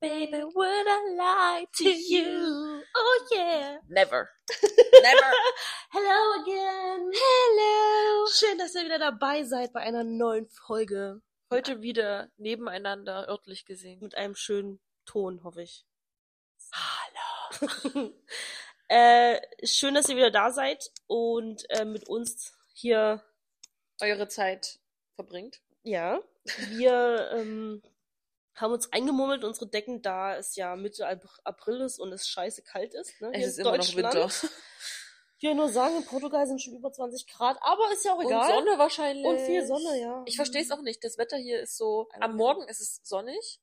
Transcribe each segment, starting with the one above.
Baby, would I lie to you? Oh yeah. Never. Never. Hello again. Hello. Schön, dass ihr wieder dabei seid bei einer neuen Folge Heute wieder nebeneinander örtlich gesehen. mit einem schönen Ton, hoffe ich. Äh, schön, dass ihr wieder da seid und äh, mit uns hier, Eure Zeit verbringt. ja, wir ähm, haben uns eingemummelt, unsere Decken, da es ja Mitte April ist und es scheiße kalt ist. Ne? Es hier ist in immer noch. Winter. Ich will nur sagen, in Portugal sind schon über 20 Grad, aber ist ja auch Und egal. Sonne wahrscheinlich. Und viel Sonne, ja. Ich verstehe es auch nicht. Das Wetter hier ist so, am Morgen ist es sonnig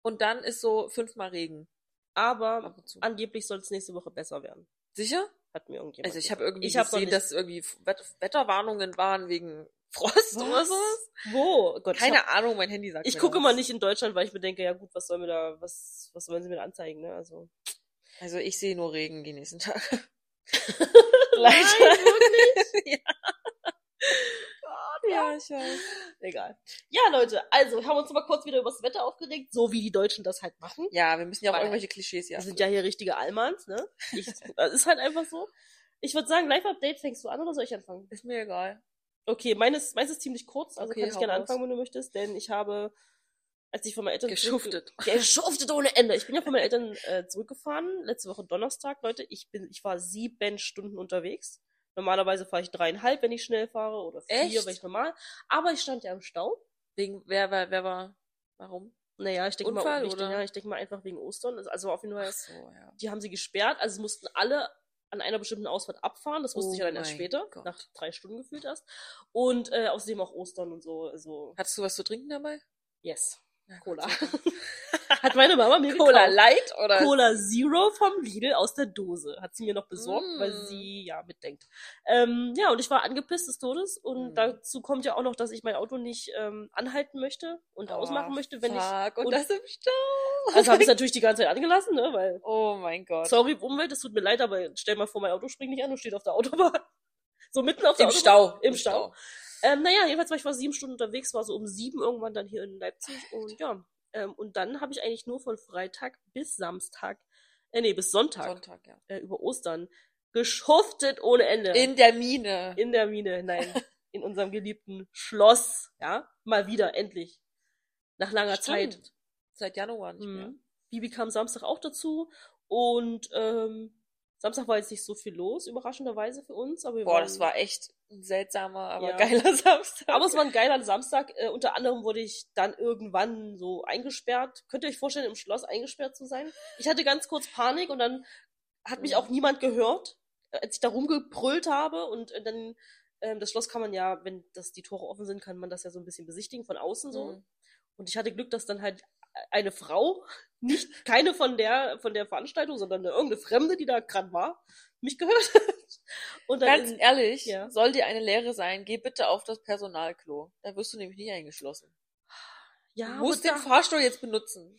und dann ist so fünfmal Regen. Aber angeblich soll es nächste Woche besser werden. Sicher? Hat mir irgendjemand Also ich habe irgendwie Ich hab gesehen, nicht- dass irgendwie Wet- Wetterwarnungen waren wegen Frost oder so. Wo? Oh Gott, Keine hab- Ahnung, mein Handy sagt Ich gucke mal nicht in Deutschland, weil ich mir denke, ja gut, was soll mir da, was, was sollen sie mir da anzeigen, ne? Also. Also ich sehe nur Regen die nächsten Tage. Nein, wirklich? ja. Ja, ich weiß. Egal. Ja, Leute, also wir haben uns mal kurz wieder über das Wetter aufgeregt, so wie die Deutschen das halt machen. Ja, wir müssen ja auch Weil- irgendwelche Klischees hier Wir sind ja hier richtige Allmanns, ne? Ich, das ist halt einfach so. Ich würde sagen, Live-Update fängst du an oder soll ich anfangen? Ist mir egal. Okay, meines, meins ist ziemlich kurz, also Okay, kann ich gerne raus. anfangen, wenn du möchtest, denn ich habe, als ich von meinen Eltern Geschuftet. geschuftet ohne Ende. Ich bin ja von meinen Eltern äh, zurückgefahren, letzte Woche Donnerstag, Leute. Ich bin, ich war sieben Stunden unterwegs. Normalerweise fahre ich dreieinhalb, wenn ich schnell fahre, oder vier, Echt? wenn ich normal. Aber ich stand ja im Stau. Wegen, wer, wer, wer war, warum? Naja, ich denke mal, ich, ja, ich denke mal einfach wegen Ostern. Also auf jeden Fall, so, ja. die haben sie gesperrt, also es mussten alle an einer bestimmten Ausfahrt abfahren. Das wusste Oh ich ja dann erst später, Gott. nach drei Stunden gefühlt erst. Und äh, außerdem auch Ostern und so. Also, Hattest du was zu trinken dabei? yes. Cola. Hat meine Mama mir Cola gekauft. Light oder? Cola Zero vom Lidl aus der Dose. Hat sie mir noch besorgt, Mm. weil sie ja mitdenkt. Ähm, ja, und ich war angepisst des Todes. Und Mm. dazu kommt ja auch noch, dass ich mein Auto nicht ähm, anhalten möchte und ausmachen Oh, möchte, wenn ich. fuck, Und, und- das im Stau. Also habe ich natürlich die ganze Zeit angelassen, ne? Weil. Oh mein Gott. Sorry, Umwelt, es tut mir leid, aber stell mal vor, mein Auto springt nicht an und steht auf der Autobahn. So mitten auf der Im Autobahn. Stau. Im Stau. Ähm, naja, jedenfalls war ich war sieben Stunden unterwegs, war so um sieben irgendwann dann hier in Leipzig und ja. Ähm, und dann habe ich eigentlich nur von Freitag bis Samstag, äh, nee, bis Sonntag, Sonntag, ja. Äh, über Ostern, geschuftet ohne Ende. In der Mine. in der Mine, nein, in unserem geliebten Schloss, ja. Mal wieder, endlich. Nach langer Zeit. Stimmt. Seit Januar nicht mehr. Mhm. Bibi kam Samstag auch dazu und ähm, Samstag war jetzt nicht so viel los, überraschenderweise für uns. Aber Boah, waren, das war echt ein seltsamer, aber Ja. geiler Samstag. Aber es war ein geiler Samstag. Äh, unter anderem wurde ich dann irgendwann so eingesperrt. Könnt ihr euch vorstellen, im Schloss eingesperrt zu sein? Ich hatte ganz kurz Panik und dann hat mich Mhm. auch niemand gehört, äh, als ich da rumgebrüllt habe. Und äh, dann, ähm, das Schloss kann man ja, wenn das die Tore offen sind, kann man das ja so ein bisschen besichtigen von außen so. Mhm. Und ich hatte Glück, dass dann halt eine Frau, nicht keine von der von der Veranstaltung, sondern eine, irgendeine Fremde, die da gerade war, mich gehört hat. Und dann Ganz in, ehrlich, Ja. soll dir eine Lehre sein, geh bitte auf das Personalklo. Da wirst du nämlich nicht eingeschlossen. ja, du musst den Fahrstuhl jetzt benutzen.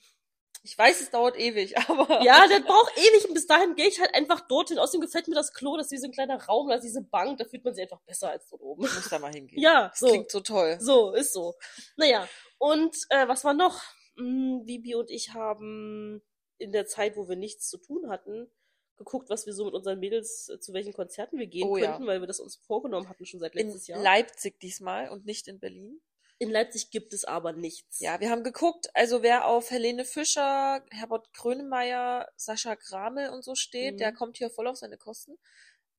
Ich weiß, es dauert ewig, aber. ja, der braucht ewig und bis dahin gehe ich halt einfach dorthin. Außerdem gefällt mir das Klo, das ist wie so ein kleiner Raum, da ist diese Bank, da fühlt man sich einfach besser als dort oben. Du musst da mal hingehen. Ja, Das so. klingt so toll. So, ist so. Naja, und äh, was war noch? Hm, Bibi und ich haben in der Zeit, wo wir nichts zu tun hatten, geguckt, was wir so mit unseren Mädels, äh, zu welchen Konzerten wir gehen Oh ja. könnten, weil wir das uns vorgenommen hatten schon seit In letztes Jahr. Leipzig diesmal und nicht in Berlin. in Leipzig gibt es aber nichts. Ja, wir haben geguckt, also wer auf Helene Fischer, Herbert Grönemeyer, Sascha Gramel und so steht, Mhm. der kommt hier voll auf seine Kosten.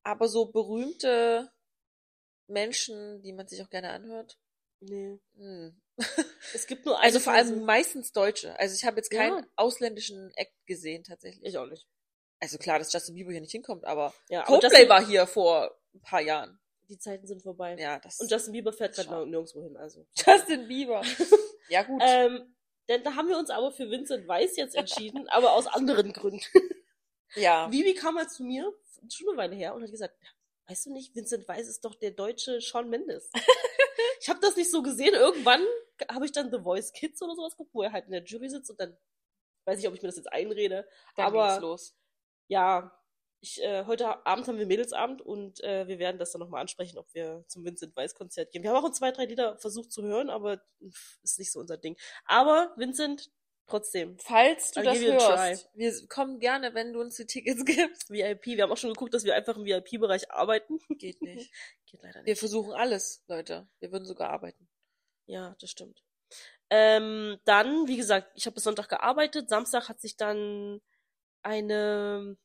Aber so berühmte Menschen, die man sich auch gerne anhört, Nee. hm. Es gibt nur Also vor allem meistens Deutsche. Also ich habe jetzt keinen Ja. ausländischen Act gesehen tatsächlich. Ich auch nicht. Also klar, dass Justin Bieber hier nicht hinkommt, aber Ja, Coldplay Justin, war hier vor ein paar Jahren. die Zeiten sind vorbei. Ja, das Und Justin Bieber fährt gerade nirgendwo hin, also. Justin Bieber. ja gut. Ähm, denn da haben wir uns aber für Vincent Weiss jetzt entschieden, aber aus anderen Gründen. ja. Vivi kam mal zu mir, schon eine Weile her, und hat gesagt, weißt du nicht, Vincent Weiss ist doch der deutsche Shawn Mendes. Ich habe das nicht so gesehen. Irgendwann habe ich dann The Voice Kids oder sowas geguckt, wo er halt in der Jury sitzt und dann weiß ich, ob ich mir das jetzt einrede. Dann aber ging's los. ja, ich, äh, heute Abend haben wir Mädelsabend und äh, wir werden das dann nochmal ansprechen, ob wir zum Vincent Weiss Konzert gehen. Wir haben auch zwei, drei Lieder versucht zu hören, aber pff, ist nicht so unser Ding. Aber Vincent, trotzdem, Falls du I'll das hörst, wir kommen gerne, wenn du uns die Tickets gibst. VIP. Wir haben auch schon geguckt, dass wir einfach im VIP-Bereich arbeiten. Geht nicht. Geht leider Wir nicht. versuchen alles, Leute. Wir würden sogar arbeiten. Ja, das stimmt. Ähm, dann, wie gesagt, ich habe bis Sonntag gearbeitet. Samstag hat sich dann eine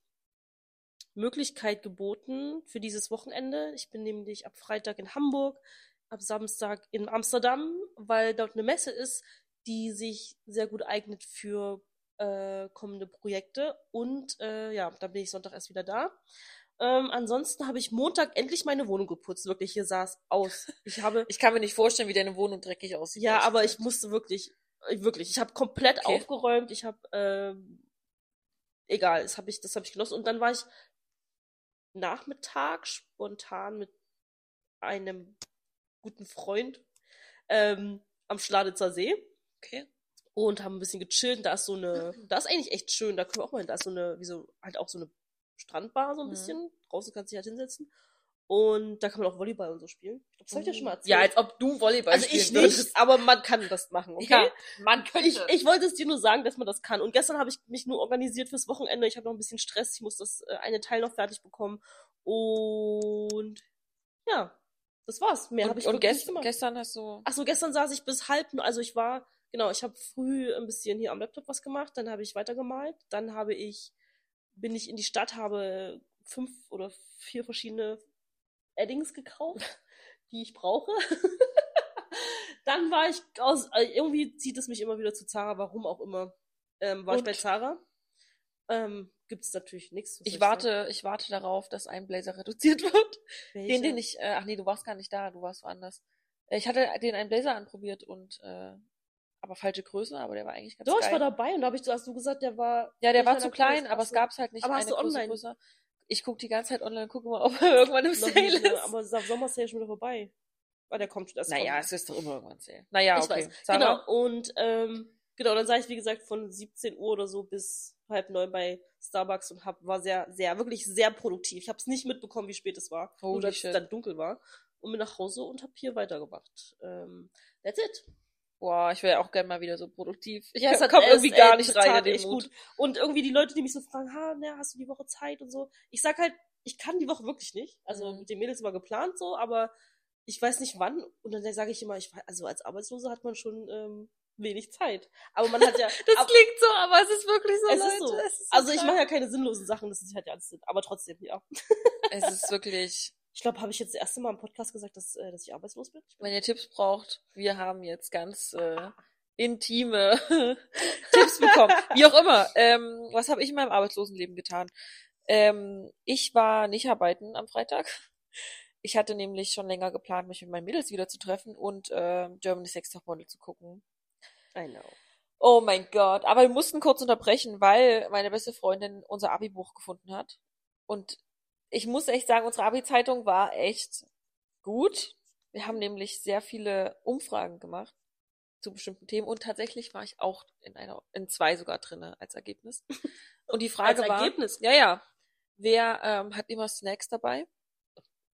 Möglichkeit geboten für dieses Wochenende. Ich bin nämlich ab Freitag in Hamburg, ab Samstag in Amsterdam, weil dort eine Messe ist, die sich sehr gut eignet für äh, kommende Projekte. Und äh, ja, dann bin ich Sonntag erst wieder da. Ähm, ansonsten habe ich Montag endlich meine Wohnung geputzt. Wirklich, hier sah es aus. Ich habe Ich kann mir nicht vorstellen, wie deine Wohnung dreckig aussieht. ja, ehrlich aber ich musste wirklich, wirklich, ich habe komplett Okay. aufgeräumt. Ich habe, ähm, egal, das habe ich, das habe ich genossen. Und dann war ich Nachmittag spontan mit einem guten Freund ähm, am Schladitzer See Okay. und haben ein bisschen gechillt. Da ist so eine, da ist eigentlich echt schön. Da können wir auch mal hin. Da ist so eine, wie so, halt auch so eine Strandbar so ein Mhm. bisschen. Draußen kannst du dich halt hinsetzen. Und da kann man auch Volleyball und so spielen. Ich glaube, das habe ich ja schon mal erzählt. Ja, als ob du Volleyball also ich nicht, aber man kann das machen, okay? Ja, man könnte. Ich, ich wollte es dir nur sagen, dass man das kann. Und gestern habe ich mich nur organisiert fürs Wochenende. Ich habe noch ein bisschen Stress. Ich muss das äh, eine Teil noch fertig bekommen. Und ja, das war's. Mehr und, habe ich und wirklich nicht gest, gemacht. gestern hast du. Ach so, gestern saß ich bis halb, also ich war, genau, ich habe früh ein bisschen hier am Laptop was gemacht, dann habe ich weitergemalt, dann habe ich, bin ich in die Stadt, habe fünf oder vier verschiedene Eddings gekauft, die ich brauche. dann war ich aus, äh, irgendwie zieht es mich immer wieder zu Zara, warum auch immer, ähm, war ich Und? bei Zara. Ähm, gibt's natürlich nichts. Ich sagen? warte, ich warte darauf, dass ein Blazer reduziert wird. Den, Welche? den ich, äh, ach nee, du warst gar nicht da, du warst woanders. Äh, Ich hatte den einen Blazer anprobiert und, äh, aber falsche Größe, aber der war eigentlich ganz Doch, geil. ich war dabei und da hab ich, hast du gesagt, der war. Ja, der war zu klein, Größe. aber es gab's halt nicht Aber hast eine du große online? Größe. Ich guck die ganze Zeit online, gucke mal, ob er irgendwann im Sale ne? ist. aber der Sommer ist ja schon wieder vorbei. Ah, der kommt das naja, kommt. es ist doch immer irgendwann Sale. Naja, ich okay. weiß. Genau, und ähm, genau, dann sah ich, wie gesagt, von 17 Uhr oder so bis halb neun bei Starbucks und hab, war sehr, sehr, wirklich sehr produktiv. Ich habe es nicht mitbekommen, wie spät es war. Holy nur, dass shit. es dann dunkel war. Und bin nach Hause und hab hier weitergemacht. Ähm, that's it. Boah, ich wäre auch gerne mal wieder so produktiv. Ich Ja, es hat komm es- irgendwie gar nicht rein in den Mut. gut. Und irgendwie die Leute, die mich so fragen, ha, na, hast du die Woche Zeit und so. Ich sag halt, ich kann die Woche wirklich nicht. Also Mhm. mit den Mädels war geplant so, aber ich weiß nicht wann. Und dann sage ich immer, ich weiß, also als Arbeitslose hat man schon ähm, wenig Zeit. Aber man hat ja. Das ab- klingt so, aber es ist wirklich so, Es Leute. ist so. Es ist so also ich krank. mache ja keine sinnlosen Sachen, das ist halt ja alles Sinn. Aber trotzdem, ja. Es ist wirklich, Ich glaube, habe ich jetzt das erste Mal im Podcast gesagt, dass, äh, dass ich arbeitslos bin? Wenn ihr Tipps braucht, wir haben jetzt ganz äh, intime Tipps bekommen. Wie auch immer. Ähm, was habe ich in meinem Arbeitslosenleben getan? Ähm, ich war nicht arbeiten am Freitag. Ich hatte nämlich schon länger geplant, mich mit meinen Mädels wieder zu treffen und äh, Germany's Next Top Model zu gucken. I know. Oh mein Gott. Aber wir mussten kurz unterbrechen, weil meine beste Freundin unser Abi-Buch gefunden hat. Und ich muss echt sagen, unsere Abi-Zeitung war echt gut. Wir haben nämlich sehr viele Umfragen gemacht zu bestimmten Themen und tatsächlich war ich auch in einer, in zwei sogar drinne als Ergebnis. Und die Frage Als war, Ergebnis? ja, ja, wer ähm, hat immer Snacks dabei?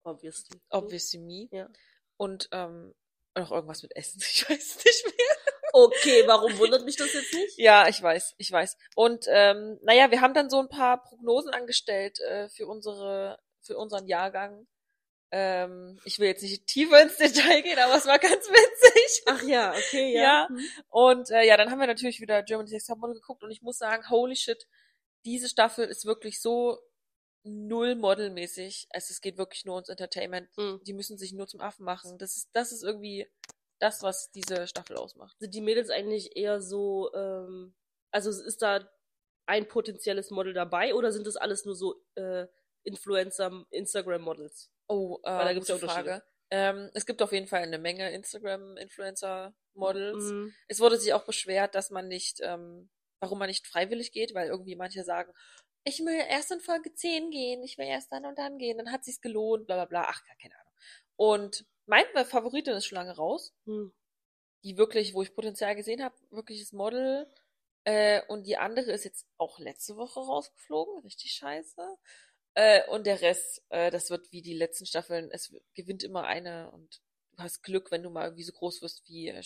Obviously. Obviously me. Ja. Und ähm, noch irgendwas mit Essen, ich weiß nicht mehr. Okay, warum wundert mich das jetzt nicht? Ja, ich weiß, ich weiß. Und ähm, naja, wir haben dann so ein paar Prognosen angestellt äh, für unsere, für unseren Jahrgang. Ähm, ich will jetzt nicht tiefer ins Detail gehen, aber es war ganz witzig. Ach ja, okay, ja. Ja. Hm. Und äh, ja, dann haben wir natürlich wieder Germany's Next Topmodel geguckt und ich muss sagen, holy shit, diese Staffel ist wirklich so null modelmäßig. Es, es geht wirklich nur ums Entertainment. Hm. Die müssen sich nur zum Affen machen. Das ist, das ist irgendwie das, was diese Staffel ausmacht. Sind die Mädels eigentlich eher so, ähm, also ist da ein potenzielles Model dabei oder sind das alles nur so äh, Influencer, Instagram-Models? Oh, äh, Weil da gibt's ja Unterschiede. Frage. Ähm, es gibt auf jeden Fall eine Menge Instagram-Influencer-Models. Mhm. Es wurde sich auch beschwert, dass man nicht, ähm, warum man nicht freiwillig geht, weil irgendwie manche sagen, ich will erst in Folge 10 gehen, ich will erst dann und dann gehen, dann hat sich's gelohnt, bla bla bla, ach, gar keine Ahnung. Und meine Favoritin ist schon lange raus, Hm. die wirklich, wo ich Potenzial gesehen habe, wirkliches Model, Äh, und die andere ist jetzt auch letzte Woche rausgeflogen. Richtig scheiße. Äh, und der Rest, äh, das wird wie die letzten Staffeln. Es gewinnt immer eine und du hast Glück, wenn du mal irgendwie so groß wirst wie, äh,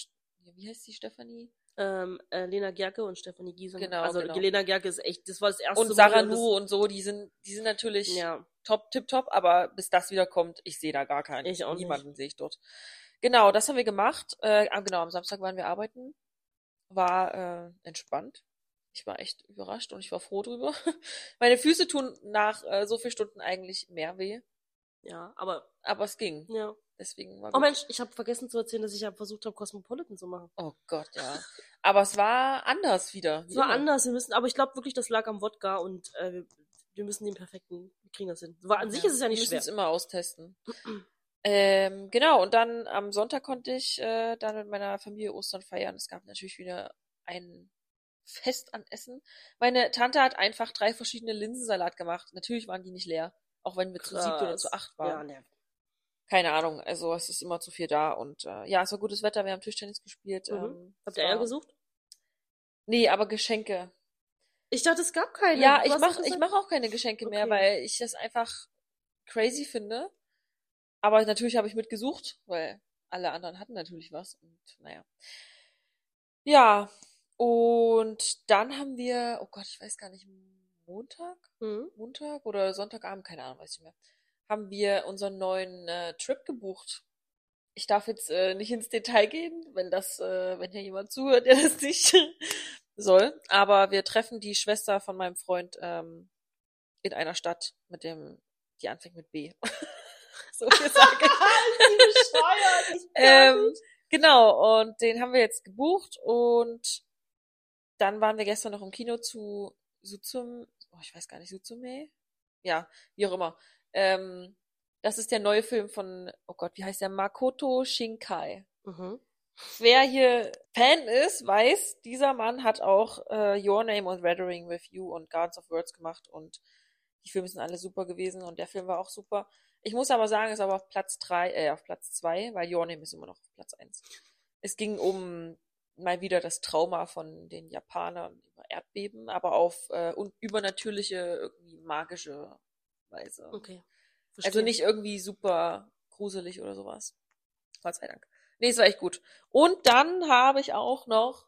wie heißt die Stefanie? Ähm, äh, Lena Gerke und Stefanie Giesing. Genau, Also genau. Lena Gerke ist echt, das war das erste Und Sarah Nu und so, die sind, die sind natürlich Ja, top, tip top, aber bis das wieder kommt, ich sehe da gar keinen. Ich auch nicht. Niemanden sehe ich dort. Genau, das haben wir gemacht. Äh, ah, genau, am Samstag waren wir arbeiten. War äh, entspannt. Ich war echt überrascht und ich war froh drüber. Meine Füße tun nach äh, so vielen Stunden eigentlich mehr weh, ja, aber, aber es ging. ja. Deswegen war Oh. Mensch, ich habe vergessen zu erzählen, dass ich ja versucht habe, Cosmopolitan zu machen. Oh Gott, ja. Aber es war anders wieder. Es war Immer. anders, wir müssen, aber ich glaube wirklich, das lag am Wodka und äh, wir, wir müssen den perfekten, wir kriegen das hin. War, an sich ist es ja wir nicht müssen schwer. es immer austesten. ähm, genau, und dann am Sonntag konnte ich äh, dann mit meiner Familie Ostern feiern. Es gab natürlich wieder ein Fest an Essen. Meine Tante hat einfach drei verschiedene Linsensalat gemacht. Natürlich waren die nicht leer, auch wenn wir zu sieben oder Krass. zu acht Ja, waren. ne. Keine Ahnung, also es ist immer zu viel da. Und äh, ja, es war gutes Wetter, wir haben Tischtennis gespielt. Mhm. Ähm, Habt ihr Eier gesucht? Nee, aber Geschenke. Ich dachte, es gab keine. Ja, ich mach, ich mach auch keine Geschenke mehr, Okay. weil ich das einfach crazy finde. Aber natürlich habe ich mitgesucht, weil alle anderen hatten natürlich was und naja. Ja, und dann haben wir, oh Gott, ich weiß gar nicht, Montag? Mhm. Montag oder Sonntagabend, keine Ahnung, weiß ich nicht mehr, haben wir unseren neuen äh, Trip gebucht. Ich darf jetzt äh, nicht ins Detail gehen, wenn das, äh, wenn hier jemand zuhört, der das nicht soll. Aber wir treffen die Schwester von meinem Freund ähm, in einer Stadt mit dem, die anfängt mit B. so viel sage ich. ähm, genau, und den haben wir jetzt gebucht und dann waren wir gestern noch im Kino zu Sutsum, oh, ich weiß gar nicht, Suzume? Ja, wie auch immer. Ähm, das ist der neue Film von, oh Gott, wie heißt der? Makoto Shinkai. Mhm. Wer hier Fan ist, weiß, dieser Mann hat auch äh, Your Name und Weathering with You und Guards of Words gemacht und die Filme sind alle super gewesen und der Film war auch super. Ich muss aber sagen, ist aber auf Platz drei, äh, auf Platz zwei, weil Your Name ist immer noch auf Platz eins. Es ging um mal wieder das Trauma von den Japanern über Erdbeben, aber auf äh, übernatürliche, irgendwie magische Weise. Okay. Also Verstehe. nicht irgendwie super gruselig oder sowas. Gott sei Dank. Nee, es war echt gut. Und dann habe ich auch noch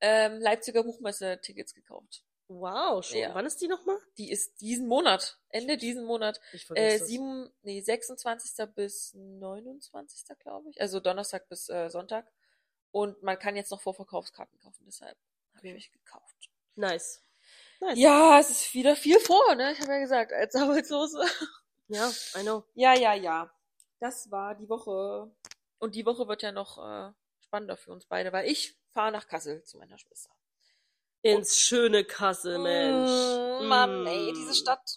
ähm, Leipziger Buchmesse-Tickets gekauft. Wow, schon. Ja. Wann ist die nochmal? Die ist diesen Monat, Ende diesen Monat, Ich äh, sieben, nee, 26. bis 29. glaube ich. Also Donnerstag bis äh, Sonntag. Und man kann jetzt noch Vorverkaufskarten kaufen, deshalb habe ich mich gekauft. Nice. Nice. Ja, es ist wieder viel vor, ne? Ich habe ja gesagt, als Arbeitslose. Ja, I know. Ja, ja, ja. Das war die Woche. Und die Woche wird ja noch äh, spannender für uns beide, weil ich fahre nach Kassel zu meiner Schwester. Ins schöne Kassel, Mensch. Mm, Mann, ey, Mm. diese Stadt.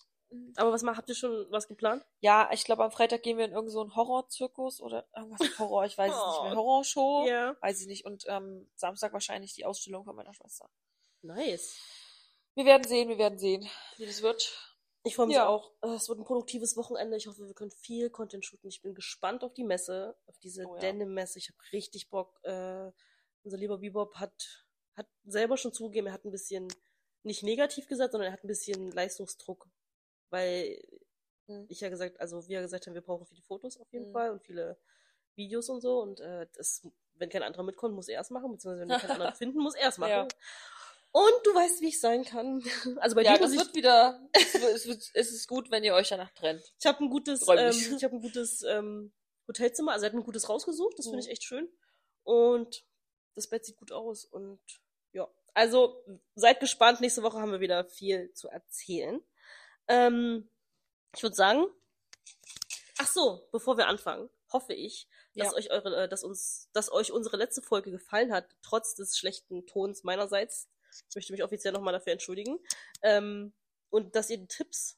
Aber was mal, habt ihr schon was geplant? Ja, ich glaube, am Freitag gehen wir in irgendeinen so einen Horrorzirkus oder irgendwas mit Horror, ich weiß es nicht mehr. Oh. Horrorshow? Ja. Weiß ich nicht. Und ähm, Samstag wahrscheinlich die Ausstellung von meiner Schwester. Nice. Wir werden sehen, wir werden sehen, wie das wird. Ich freue mich Ja. auch. Äh, Es wird ein produktives Wochenende. Ich hoffe, wir können viel Content shooten. Ich bin gespannt auf die Messe, auf diese Oh ja. Denim-Messe. Ich habe richtig Bock. Äh, unser lieber Bebop hat, hat selber schon zugegeben, er hat ein bisschen, nicht negativ gesagt, sondern er hat ein bisschen Leistungsdruck. Weil Hm. ich ja gesagt, also wir gesagt haben, wir brauchen viele Fotos auf jeden Hm. Fall und viele Videos und so. Und äh, das, wenn kein anderer mitkommt, muss er es machen, beziehungsweise wenn wir keinen anderen finden, muss er es machen. Ja. Und du weißt, wie ich sein kann. Also bei ja, dir das wird wieder. Es, wird, es, ist gut, wenn ihr euch danach trennt. Ich habe ein gutes, ähm, ich habe ein gutes ähm, Hotelzimmer, also er hat ein gutes rausgesucht, das finde Mhm. ich echt schön. Und das Bett sieht gut aus und ja. Also seid gespannt, nächste Woche haben wir wieder viel zu erzählen. Ähm, ich würde sagen, ach so, bevor wir anfangen, hoffe ich, dass Ja. euch eure, äh, dass uns, dass euch unsere letzte Folge gefallen hat, trotz des schlechten Tons meinerseits. Ich möchte mich offiziell nochmal dafür entschuldigen. Ähm, und dass ihr die Tipps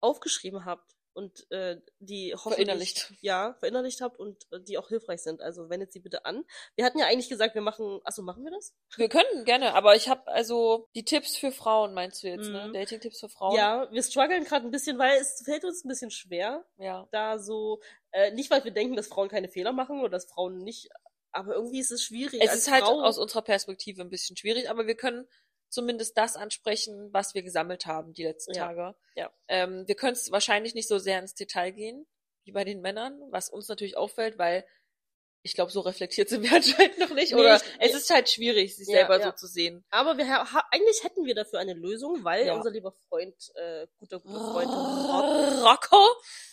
aufgeschrieben habt und äh, die hoffentlich Verinnerlicht. ja verinnerlicht habt und äh, die auch hilfreich sind. Also wendet sie bitte an. Wir hatten ja eigentlich gesagt, wir machen. Achso, machen wir das? Wir können gerne, aber ich habe also die Tipps für Frauen, meinst du jetzt, ne? Mhm. Dating-Tipps für Frauen? Ja, wir strugglen gerade ein bisschen, weil es fällt uns ein bisschen schwer, Ja. da so äh, nicht, weil wir denken, dass Frauen keine Fehler machen oder dass Frauen nicht, aber irgendwie ist es schwierig. Es ist halt Frau, aus unserer Perspektive ein bisschen schwierig, aber wir können zumindest das ansprechen, was wir gesammelt haben die letzten Ja. Tage. Ja. Ähm, wir können es wahrscheinlich nicht so sehr ins Detail gehen, wie bei den Männern, was uns natürlich auffällt, weil ich glaube, so reflektiert sind wir anscheinend noch nicht. Nee, Oder ich- es ist halt schwierig, sich Ja, selber ja. so zu sehen. Aber wir ha eigentlich hätten wir dafür eine Lösung, weil Ja. unser lieber Freund, äh, guter, guter Freund Rocco!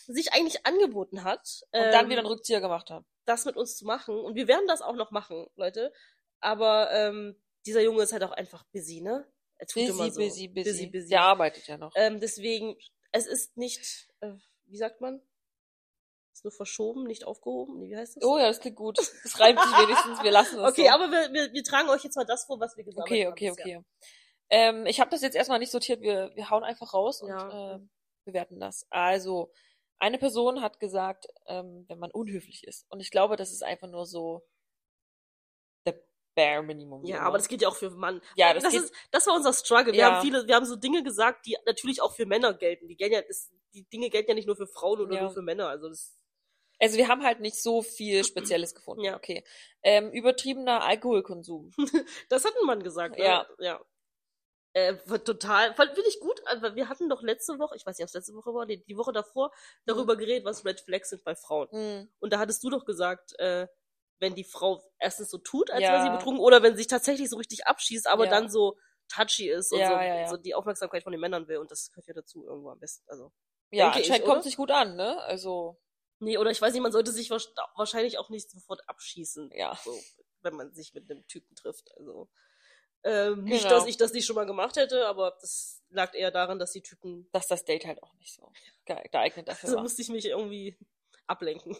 sich eigentlich angeboten hat, Und dann ähm, wieder einen Rückzieher gemacht haben. Das mit uns zu machen. Und wir werden das auch noch machen, Leute. Aber ähm, dieser Junge ist halt auch einfach busy, ne? Er tut Busy, immer so. busy, busy, busy, busy. Der arbeitet ja noch. Ähm, deswegen, es ist nicht, äh, wie sagt man? Ist nur verschoben, nicht aufgehoben? Nee, wie heißt das? Oh ja, das klingt gut. Das reimt sich wenigstens. Wir lassen es okay, so. aber wir, wir, wir tragen euch jetzt mal das vor, was wir gesammelt Okay, haben. okay, bisher. okay. Ähm, ich habe das jetzt erstmal nicht sortiert. Wir, wir hauen einfach raus und Ja. äh, bewerten das. Also, eine Person hat gesagt, ähm, wenn man unhöflich ist. Und ich glaube, das ist einfach nur so the bare minimum. Ja, aber das geht ja auch für Mann. Ja, das, das geht- ist, das war unser Struggle. Wir Ja. haben viele, wir haben so Dinge gesagt, die natürlich auch für Männer gelten. Die gelten ja, das, die Dinge gelten ja nicht nur für Frauen oder Ja. nur für Männer. Also das, Also wir haben halt nicht so viel Spezielles gefunden. Ja. Okay. Ähm, übertriebener Alkoholkonsum. das hat ein Mann gesagt. Ne? Ja. ja. Äh, total, fand finde ich gut. Aber wir hatten doch letzte Woche, ich weiß nicht, ob es letzte Woche war, nee, die Woche davor, darüber geredet, was Red Flags sind bei Frauen. Hm. Und da hattest du doch gesagt, äh, wenn die Frau erstens so tut, als Ja. wäre sie betrunken, oder wenn sie sich tatsächlich so richtig abschießt, aber Ja. dann so touchy ist und Ja, so, ja, so die Aufmerksamkeit von den Männern will. Und das gehört ja dazu irgendwo am besten. Also. Ja, anscheinend kommt es nicht gut an, ne? Also, Nee, oder ich weiß nicht, man sollte sich wahrsch- wahrscheinlich auch nicht sofort abschießen, ja. so, wenn man sich mit einem Typen trifft. Also ähm, nicht, Genau. dass ich das nicht schon mal gemacht hätte, aber das lag eher daran, dass die Typen. Dass das Date halt auch nicht so ge- geeignet dafür Also war. musste ich mich irgendwie ablenken.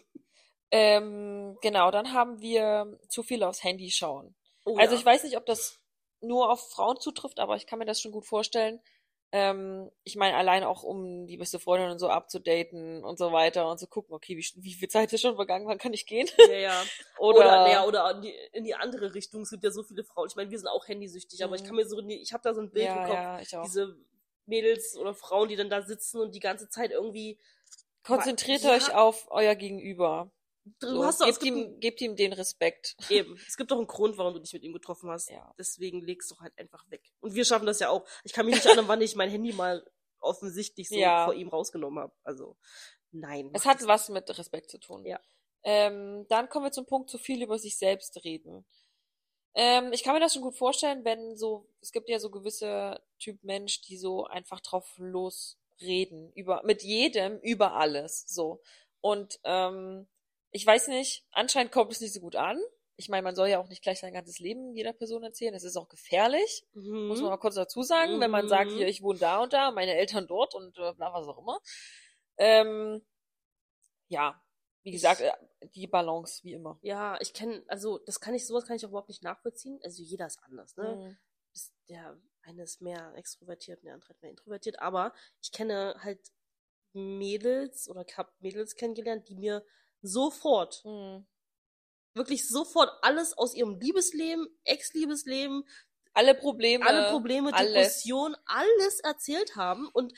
Ähm, genau, dann haben wir zu viel aufs Handy schauen. Oh, Also ja. ich weiß nicht, ob das nur auf Frauen zutrifft, aber ich kann mir das schon gut vorstellen. Ähm, ich meine, allein auch um die beste Freundin und so abzudaten und so weiter und zu gucken, okay, wie, wie viel Zeit ist schon vergangen, wann kann ich gehen? Ja, ja. Oder, Oder, ja, oder in die, in die andere Richtung. Es gibt ja so viele Frauen. Ich meine, wir sind auch handysüchtig, aber ich Mhm. kann mir so, ich habe da so ein Bild ja, im Kopf. ja, ich auch. Diese Mädels oder Frauen, die dann da sitzen und die ganze Zeit irgendwie. Konzentriert Ja. euch auf euer Gegenüber. Du So, hast doch, gebt, ihm, gebt ihm den Respekt. eben. Es gibt doch einen Grund, warum du dich mit ihm getroffen hast. Ja. Deswegen legst du halt einfach weg. Und wir schaffen das ja auch. Ich kann mich nicht erinnern, wann ich mein Handy mal offensichtlich so Ja. vor ihm rausgenommen habe. Also, nein. Es hat was mit Respekt zu tun. Ja. Ähm, dann kommen wir zum Punkt, zu viel über sich selbst reden. Ähm, ich kann mir das schon gut vorstellen, wenn so, es gibt ja so gewisse Typ Mensch, die so einfach drauf losreden, über, mit jedem, über alles, so. Und, ähm, ich weiß nicht, anscheinend kommt es nicht so gut an. Ich meine, man soll ja auch nicht gleich sein ganzes Leben jeder Person erzählen. Das ist auch gefährlich. Mhm. Muss man mal kurz dazu sagen, wenn man sagt, Mhm. hier, ich wohne da und da, meine Eltern dort und äh, bla, was auch immer. Ähm, ja, wie gesagt, äh, die Balance, wie immer. Ja, ich kenne, also das kann ich, sowas kann ich auch überhaupt nicht nachvollziehen. Also jeder ist anders, ne? Mhm. Ist der eine ist mehr extrovertiert, der andere mehr introvertiert, aber ich kenne halt Mädels oder ich habe Mädels kennengelernt, die mir sofort, Mhm. wirklich sofort alles aus ihrem Liebesleben, Ex-Liebesleben, Alle Probleme. alle Probleme, alles. Depressionen, alles erzählt haben und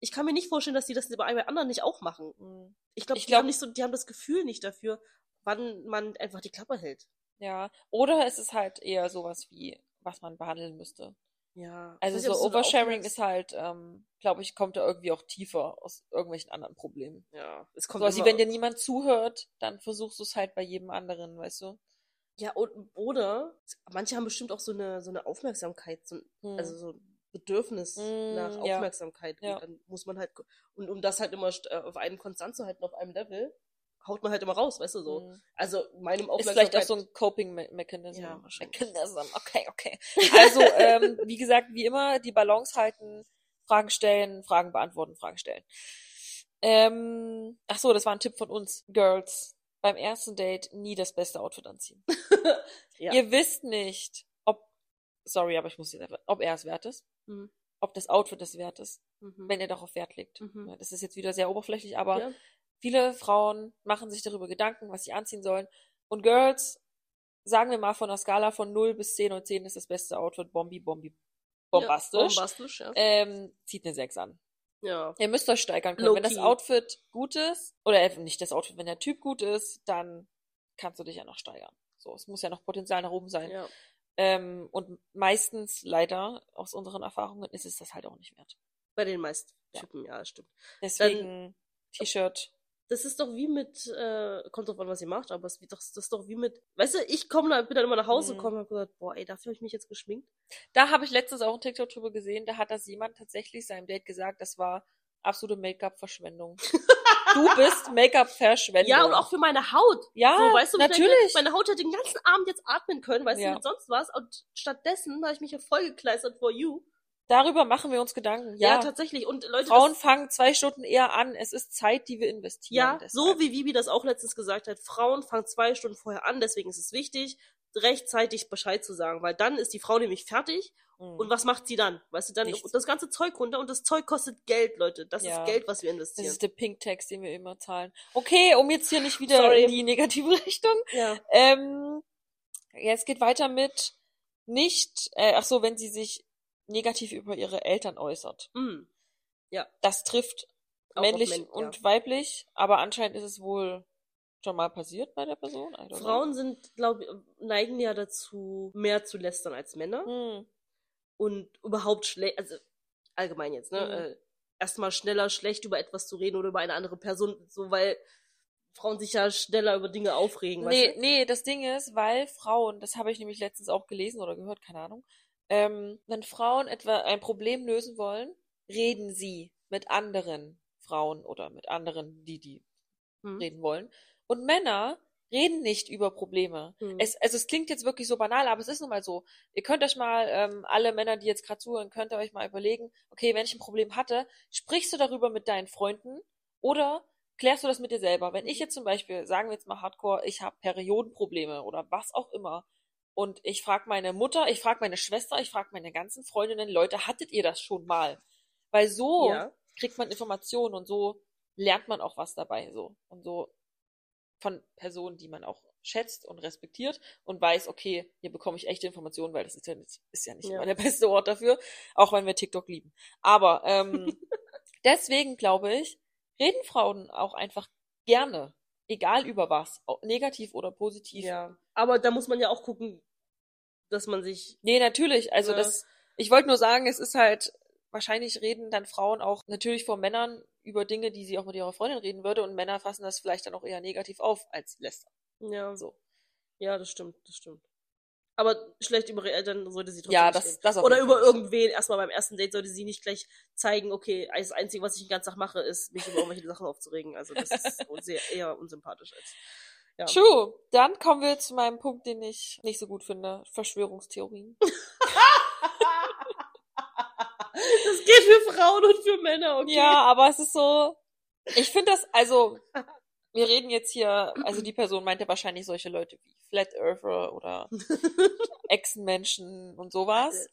ich kann mir nicht vorstellen, dass die das bei bei anderen nicht auch machen. Mhm. Ich glaube, Ich die glaub- haben nicht so, die haben das Gefühl nicht dafür, wann man einfach die Klappe hält. Ja. Oder es ist halt eher sowas wie, was man behandeln müsste. Ja. Also nicht, so Oversharing ist halt, ähm, glaube ich, kommt da irgendwie auch tiefer aus irgendwelchen anderen Problemen. Ja, es kommt wie immer- wenn dir niemand zuhört, dann versuchst du es halt bei jedem anderen, weißt du? Ja, und, oder manche haben bestimmt auch so eine, so eine Aufmerksamkeit, so, ein- Hm. also so ein Bedürfnis Hm, nach. Aufmerksamkeit. Ja. Und dann muss man halt, und um das halt immer äh, auf einen konstant zu halten, auf einem Level, haut man halt immer raus, weißt du so. Mhm. Also meinem Ist Aufmerksamkeit. vielleicht auch so ein Coping-Mechanism. Ja, wahrscheinlich. Mechanism. Okay, okay. Also, ähm, wie gesagt, wie immer, die Balance halten, Fragen stellen, Fragen beantworten, Fragen stellen. Ähm, ach so, das war ein Tipp von uns. Girls, beim ersten Date nie das beste Outfit anziehen. Ja. Ihr wisst nicht, ob, sorry, aber ich muss jetzt einfach, ob er es wert ist, Mhm. ob das Outfit es wert ist, Mhm. wenn er darauf Wert legt. Mhm. Das ist jetzt wieder sehr oberflächlich, aber Ja. Viele Frauen machen sich darüber Gedanken, was sie anziehen sollen. Und Girls, sagen wir mal von einer Skala von 0 bis 10 und 10 ist das beste Outfit Bombi, Bombi, bombastisch. Ja, bombastisch, ja. Ähm, zieht eine 6 an. ja. Ihr müsst euch steigern können. Wenn das. Outfit gut ist, oder eben nicht das Outfit, wenn der Typ gut ist, dann kannst du dich ja noch steigern. So, es muss ja noch Potenzial nach oben sein. ja. Ähm, und meistens, leider, aus unseren Erfahrungen, ist es das halt auch nicht wert. Bei den meisten Ja. Typen, ja, das stimmt. Deswegen T-Shirt. Das ist doch wie mit, äh, kommt drauf an, was ihr macht, aber es ist, doch, das ist doch wie mit, weißt du, ich komme da, bin dann immer nach Hause Mhm. gekommen und hab gesagt, boah, ey, dafür habe ich mich jetzt geschminkt. Da habe ich letztens auch einen TikTok drüber gesehen, da hat das jemand tatsächlich seinem Date gesagt, das war absolute Make-up-Verschwendung. du bist Make-up-Verschwendung. Ja, und auch für meine Haut. Ja, so, weißt du, ich natürlich. Meine Haut hätte den ganzen Abend jetzt atmen können, weißt Ja. du, mit sonst was. Und stattdessen habe ich mich ja vollgekleistert for you. Darüber machen wir uns Gedanken. Ja, Ja, tatsächlich. Und Leute, Frauen das, fangen zwei Stunden eher an. Es ist Zeit, die wir investieren. ja, deshalb. so wie Vivi das auch letztens gesagt hat, Frauen fangen zwei Stunden vorher an, deswegen ist es wichtig, rechtzeitig Bescheid zu sagen, weil dann ist die Frau nämlich fertig Mhm. und was macht sie dann? Weißt du, dann Nichts. das ganze Zeug runter und das Zeug kostet Geld, Leute. Das Ja. ist Geld, was wir Das investieren. ist der Pink-Tax, den wir immer zahlen. Okay, um jetzt hier nicht wieder Sorry. in die negative Richtung. ja. Ähm, ja, es geht weiter mit nicht, äh, ach so, wenn sie sich negativ über ihre Eltern äußert. Mm. Das trifft Auch männlich Män- und ja. weiblich, aber anscheinend ist es wohl schon mal passiert bei der Person. Don't know. Frauen sind, glaube ich, neigen ja dazu, mehr zu lästern als Männer. Hm. und überhaupt schlecht, also allgemein jetzt, ne, Mhm. äh, erstmal schneller schlecht über etwas zu reden oder über eine andere Person, so weil Frauen sich ja schneller über Dinge aufregen, Nee, weißt du? nee, das Ding ist, weil Frauen, das habe ich nämlich letztens auch gelesen oder gehört, keine Ahnung, ähm, wenn Frauen etwa ein Problem lösen wollen, reden sie mit anderen Frauen oder mit anderen, die die Hm. reden wollen. Und Männer reden nicht über Probleme. Hm. Es, also es klingt jetzt wirklich so banal, aber es ist nun mal so. Ihr könnt euch mal, ähm, alle Männer, die jetzt gerade zuhören, könnt ihr euch mal überlegen, okay, wenn ich ein Problem hatte, sprichst du darüber mit deinen Freunden oder klärst du das mit dir selber? Wenn ich jetzt zum Beispiel, sagen wir jetzt mal Hardcore, ich habe Periodenprobleme oder was auch immer und ich frage meine Mutter, ich frage meine Schwester, ich frage meine ganzen Freundinnen, Leute, hattet ihr das schon mal? Weil so Ja. kriegt man Informationen und so lernt man auch was dabei so und so von Personen, die man auch schätzt und respektiert und weiß, okay, hier bekomme ich echte Informationen, weil das ist ja nicht, ist ja nicht Ja. immer der beste Ort dafür, auch wenn wir TikTok lieben. Aber ähm, deswegen glaube ich, reden Frauen auch einfach gerne, egal über was, negativ oder positiv. Ja. Aber da muss man ja auch gucken, dass man sich, Nee, natürlich. Also Ja. das, ich wollte nur sagen, es ist halt, wahrscheinlich reden dann Frauen auch natürlich vor Männern über Dinge, die sie auch mit ihrer Freundin reden würde und Männer fassen das vielleicht dann auch eher negativ auf als lästern. ja, So. ja, das stimmt, das stimmt. Aber schlecht über ihre Eltern sollte sie trotzdem Ja, das- reden. das auf Oder über Fall. irgendwen, erstmal beim ersten Date sollte sie nicht gleich zeigen, okay, das Einzige, was ich den ganzen Tag mache, ist, mich über irgendwelche Sachen aufzuregen. Also das ist sehr, eher unsympathisch als, ja. True. Dann kommen wir zu meinem Punkt, den ich nicht so gut finde. Verschwörungstheorien. Das geht für Frauen und für Männer, okay? Ja, aber es ist so, ich finde das, also, wir reden jetzt hier, also die Person meinte wahrscheinlich solche Leute wie Flat Earther oder Echsenmenschen und sowas.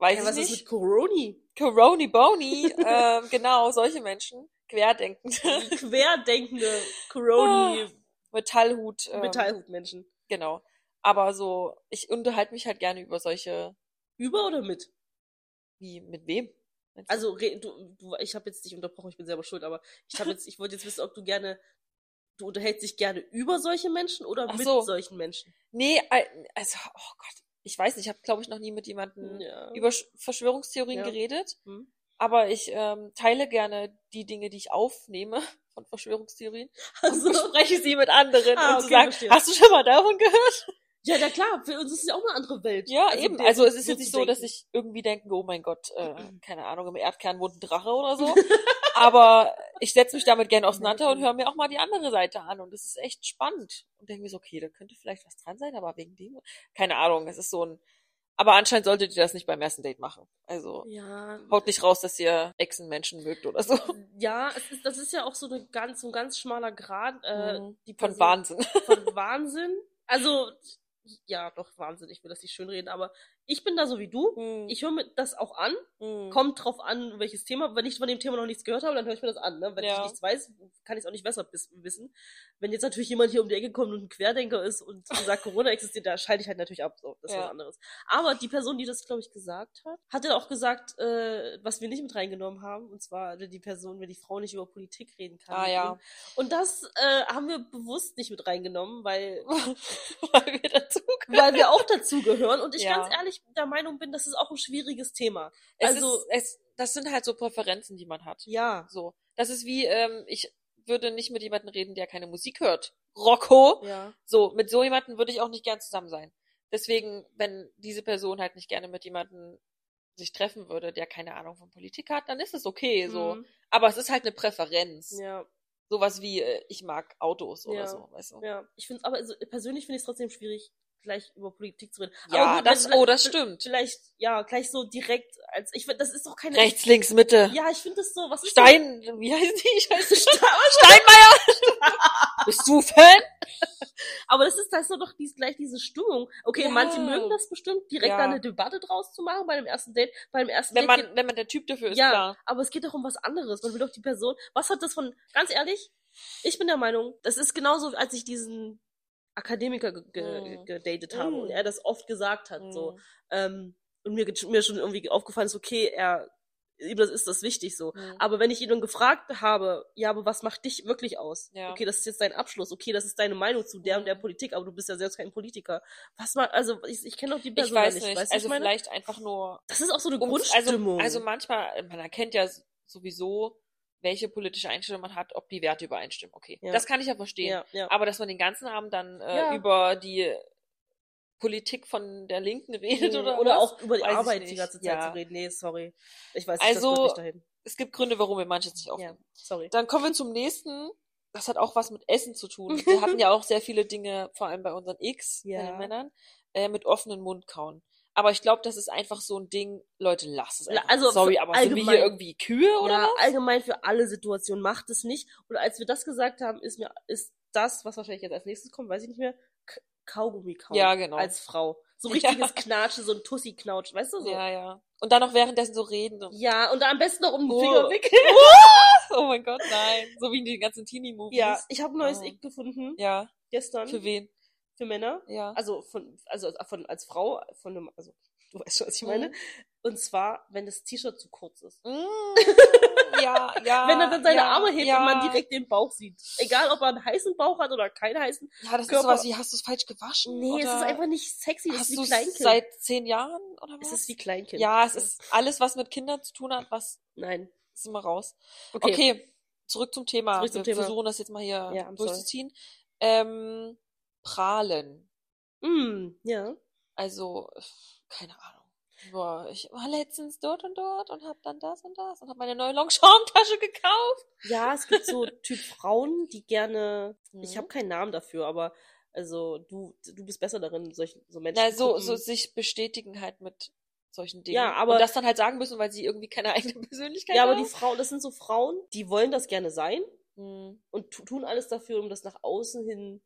Weiß ja, ich was ist nicht. mit Coroni? Coroni Boni, ähm, genau, solche Menschen. Querdenkend. Querdenkende Coroni Metallhut. Ähm, Metallhutmenschen. Genau. Aber so, ich unterhalte mich halt gerne über solche, Über oder mit? wie, mit wem? Also du, du ich habe jetzt dich unterbrochen, ich bin selber schuld, aber ich habe jetzt ich wollte jetzt wissen, ob du gerne du unterhältst dich gerne über solche Menschen oder Ach mit so. solchen Menschen? Nee, also, oh Gott, ich weiß nicht, ich habe, glaube ich, noch nie mit jemandem Ja. über Sch- Verschwörungstheorien Ja. geredet, Hm? aber ich ähm, teile gerne die Dinge, die ich aufnehme von Verschwörungstheorien Also, bespreche sie mit anderen Ah, und okay, sagen, verstehe. hast du schon mal davon gehört? ja, na klar, für uns ist es ja auch eine andere Welt. Ja, eben. der- Also es ist jetzt nicht so, dass ich irgendwie denke, oh mein Gott, äh, keine Ahnung, im Erdkern wohnt ein Drache oder so. Aber ich setze mich damit gerne auseinander und höre mir auch mal die andere Seite an. Und das ist echt spannend. Und denke mir so, okay, da könnte vielleicht was dran sein, aber wegen dem. Keine Ahnung, es ist so ein. Aber anscheinend solltet ihr das nicht beim ersten Date machen. Also Ja, haut nicht raus, dass ihr Echsenmenschen mögt oder so. ja, es ist, das ist ja auch so eine ganz, so ein ganz schmaler Grad. Äh, Mhm. die Von Person- Wahnsinn. Von Wahnsinn. Also, ja, doch, Wahnsinn. Ich will das nicht schönreden, aber ich bin da so wie du. Hm. Ich höre mir das auch an. Hm. Kommt drauf an, welches Thema. Wenn ich von dem Thema noch nichts gehört habe, dann höre ich mir das an. Ne? Wenn Ja. ich nichts weiß, kann ich es auch nicht besser wissen. Wenn jetzt natürlich jemand hier um die Ecke kommt und ein Querdenker ist und sagt, Corona existiert, da schalte ich halt natürlich ab. So, das ist Ja. was anderes. Aber die Person, die das, glaube ich, gesagt hat, hat ja auch gesagt, äh, was wir nicht mit reingenommen haben. Und zwar die Person, wenn die Frau nicht über Politik reden kann. Ah, ja. Und das äh, haben wir bewusst nicht mit reingenommen, weil Weil wir dazu weil wir auch dazugehören und ich Ja. ganz ehrlich der Meinung bin, das ist auch ein schwieriges Thema. Es Also- ist, es, das sind halt so Präferenzen, die man hat. Ja. So. Das ist wie, ähm, ich würde nicht mit jemandem reden, der keine Musik hört. Rocco. Ja. So, mit so jemandem würde ich auch nicht gern zusammen sein. Deswegen, wenn diese Person halt nicht gerne mit jemandem sich treffen würde, der keine Ahnung von Politik hat, dann ist es okay, so. Mhm. Aber es ist halt eine Präferenz. Ja, Sowas wie, äh, ich mag Autos oder Ja. so, weißt du? ja. Ich finde aber also, persönlich finde ich es trotzdem schwierig, gleich über Politik zu reden. Ja, aber gut, das, oh, das stimmt. Vielleicht, ja, gleich so direkt als, ich find, das ist doch keine. Rechts, links, Mitte. Ja, ich finde das so, was ist Stein, wie heißt die? Ich heiße das? Steinmeier. Bist du Fan? Aber das ist, das ist doch dies, gleich diese Stimmung. Okay, Ja. manche mögen das bestimmt, direkt Ja. da eine Debatte draus zu machen bei dem ersten Date. Bei dem ersten Wenn Date man, wenn man der Typ dafür ist, ja, klar. aber es geht doch um was anderes. Man will doch die Person. Was hat das von, ganz ehrlich, ich bin der Meinung, das ist genauso, als ich diesen Akademiker ge ge Mm. gedatet habe Mm. und er das oft gesagt hat, so. Mhm. Ähm, und mir, mir schon irgendwie aufgefallen ist, okay, er, ihm das ist das wichtig so. Mhm. Aber wenn ich ihn dann gefragt habe, ja, aber was macht dich wirklich aus? Ja. Okay, das ist jetzt dein Abschluss, okay, das ist deine Meinung zu der und der Mhm. Politik, aber du bist ja selbst kein Politiker. Was macht, also ich, ich kenne doch die Ich Person weiß nicht, nicht. weißt also ich vielleicht einfach nur Das ist auch so eine um- Grundstimmung. Also, also manchmal, man erkennt ja sowieso, welche politische Einstellung man hat, ob die Werte übereinstimmen. Okay, Ja. das kann ich ja verstehen. ja. Aber dass man den ganzen Abend dann äh, über die Politik von der Linken redet Nee, oder oder was? auch über die Weiß Arbeit die nicht. ganze Zeit zu reden. Nee, sorry. Ich weiß nicht, Also, das wird nicht dahin. Es gibt Gründe, warum wir manches nicht aufnehmen. sorry. Dann kommen wir zum nächsten. Das hat auch was mit Essen zu tun. Wir hatten ja auch sehr viele Dinge, vor allem bei unseren X, bei Ja. den Männern, äh, mit offenen Mund kauen. Aber ich glaube, das ist einfach so ein Ding, Leute, lasst es einfach. also Sorry, aber sind wir hier irgendwie Kühe oder ja, was? allgemein für alle Situationen macht es nicht. Und als wir das gesagt haben, ist mir ist das, was wahrscheinlich jetzt als nächstes kommt, weiß ich nicht mehr, Kaugummi kauen. Ja, genau. Als Frau. So Ja. richtiges Knatschen, so ein Tussi-Knautsch, weißt du so? Ja, ja. Und dann noch währenddessen so reden. So. Ja, und am besten noch um den Oh. Finger wickeln. Oh mein Gott, nein. So wie in den ganzen Teenie-Movies. Ja, ich habe ein neues Oh. Ick gefunden, Ja, gestern, für für? Männer. Ja. Also von, also von als Frau, von einem, also du weißt schon, was ich Mhm. meine. Und zwar, wenn das T-Shirt zu kurz ist. Mm, ja, ja. wenn er dann seine ja, Arme hebt ja. und man direkt den Bauch sieht. Egal, ob er einen heißen Bauch hat oder keinen heißen. Ja, das Körper- ist sowas wie, hast du es falsch gewaschen? Nee, es ist einfach nicht sexy, das Hast ist du wie Kleinkind. seit zehn Jahren oder was? es ist wie Kleinkind. ja, es ist alles, was mit Kindern zu tun hat, was Nein. ist immer raus. Okay. Okay, zurück zum Thema. Zurück zum Wir Thema. versuchen das jetzt mal hier Ja, durchzuziehen. Ähm, prahlen. Mm, ja. Also, keine Ahnung. Boah, ich war letztens dort und dort und hab dann das und das und hab meine neue Longchamp-Tasche gekauft. Ja, es gibt so Typ Frauen, die gerne. Ich Mhm. habe keinen Namen dafür, aber also du du bist besser darin, solch, so Menschen. Na, zu so, so sich bestätigen halt mit solchen Dingen. Ja, aber- Und das dann halt sagen müssen, weil sie irgendwie keine eigene Persönlichkeit Ja, aber haben. die Frauen, das sind so Frauen, die wollen das gerne sein Hm, und tu- tun alles dafür, um das nach außen hin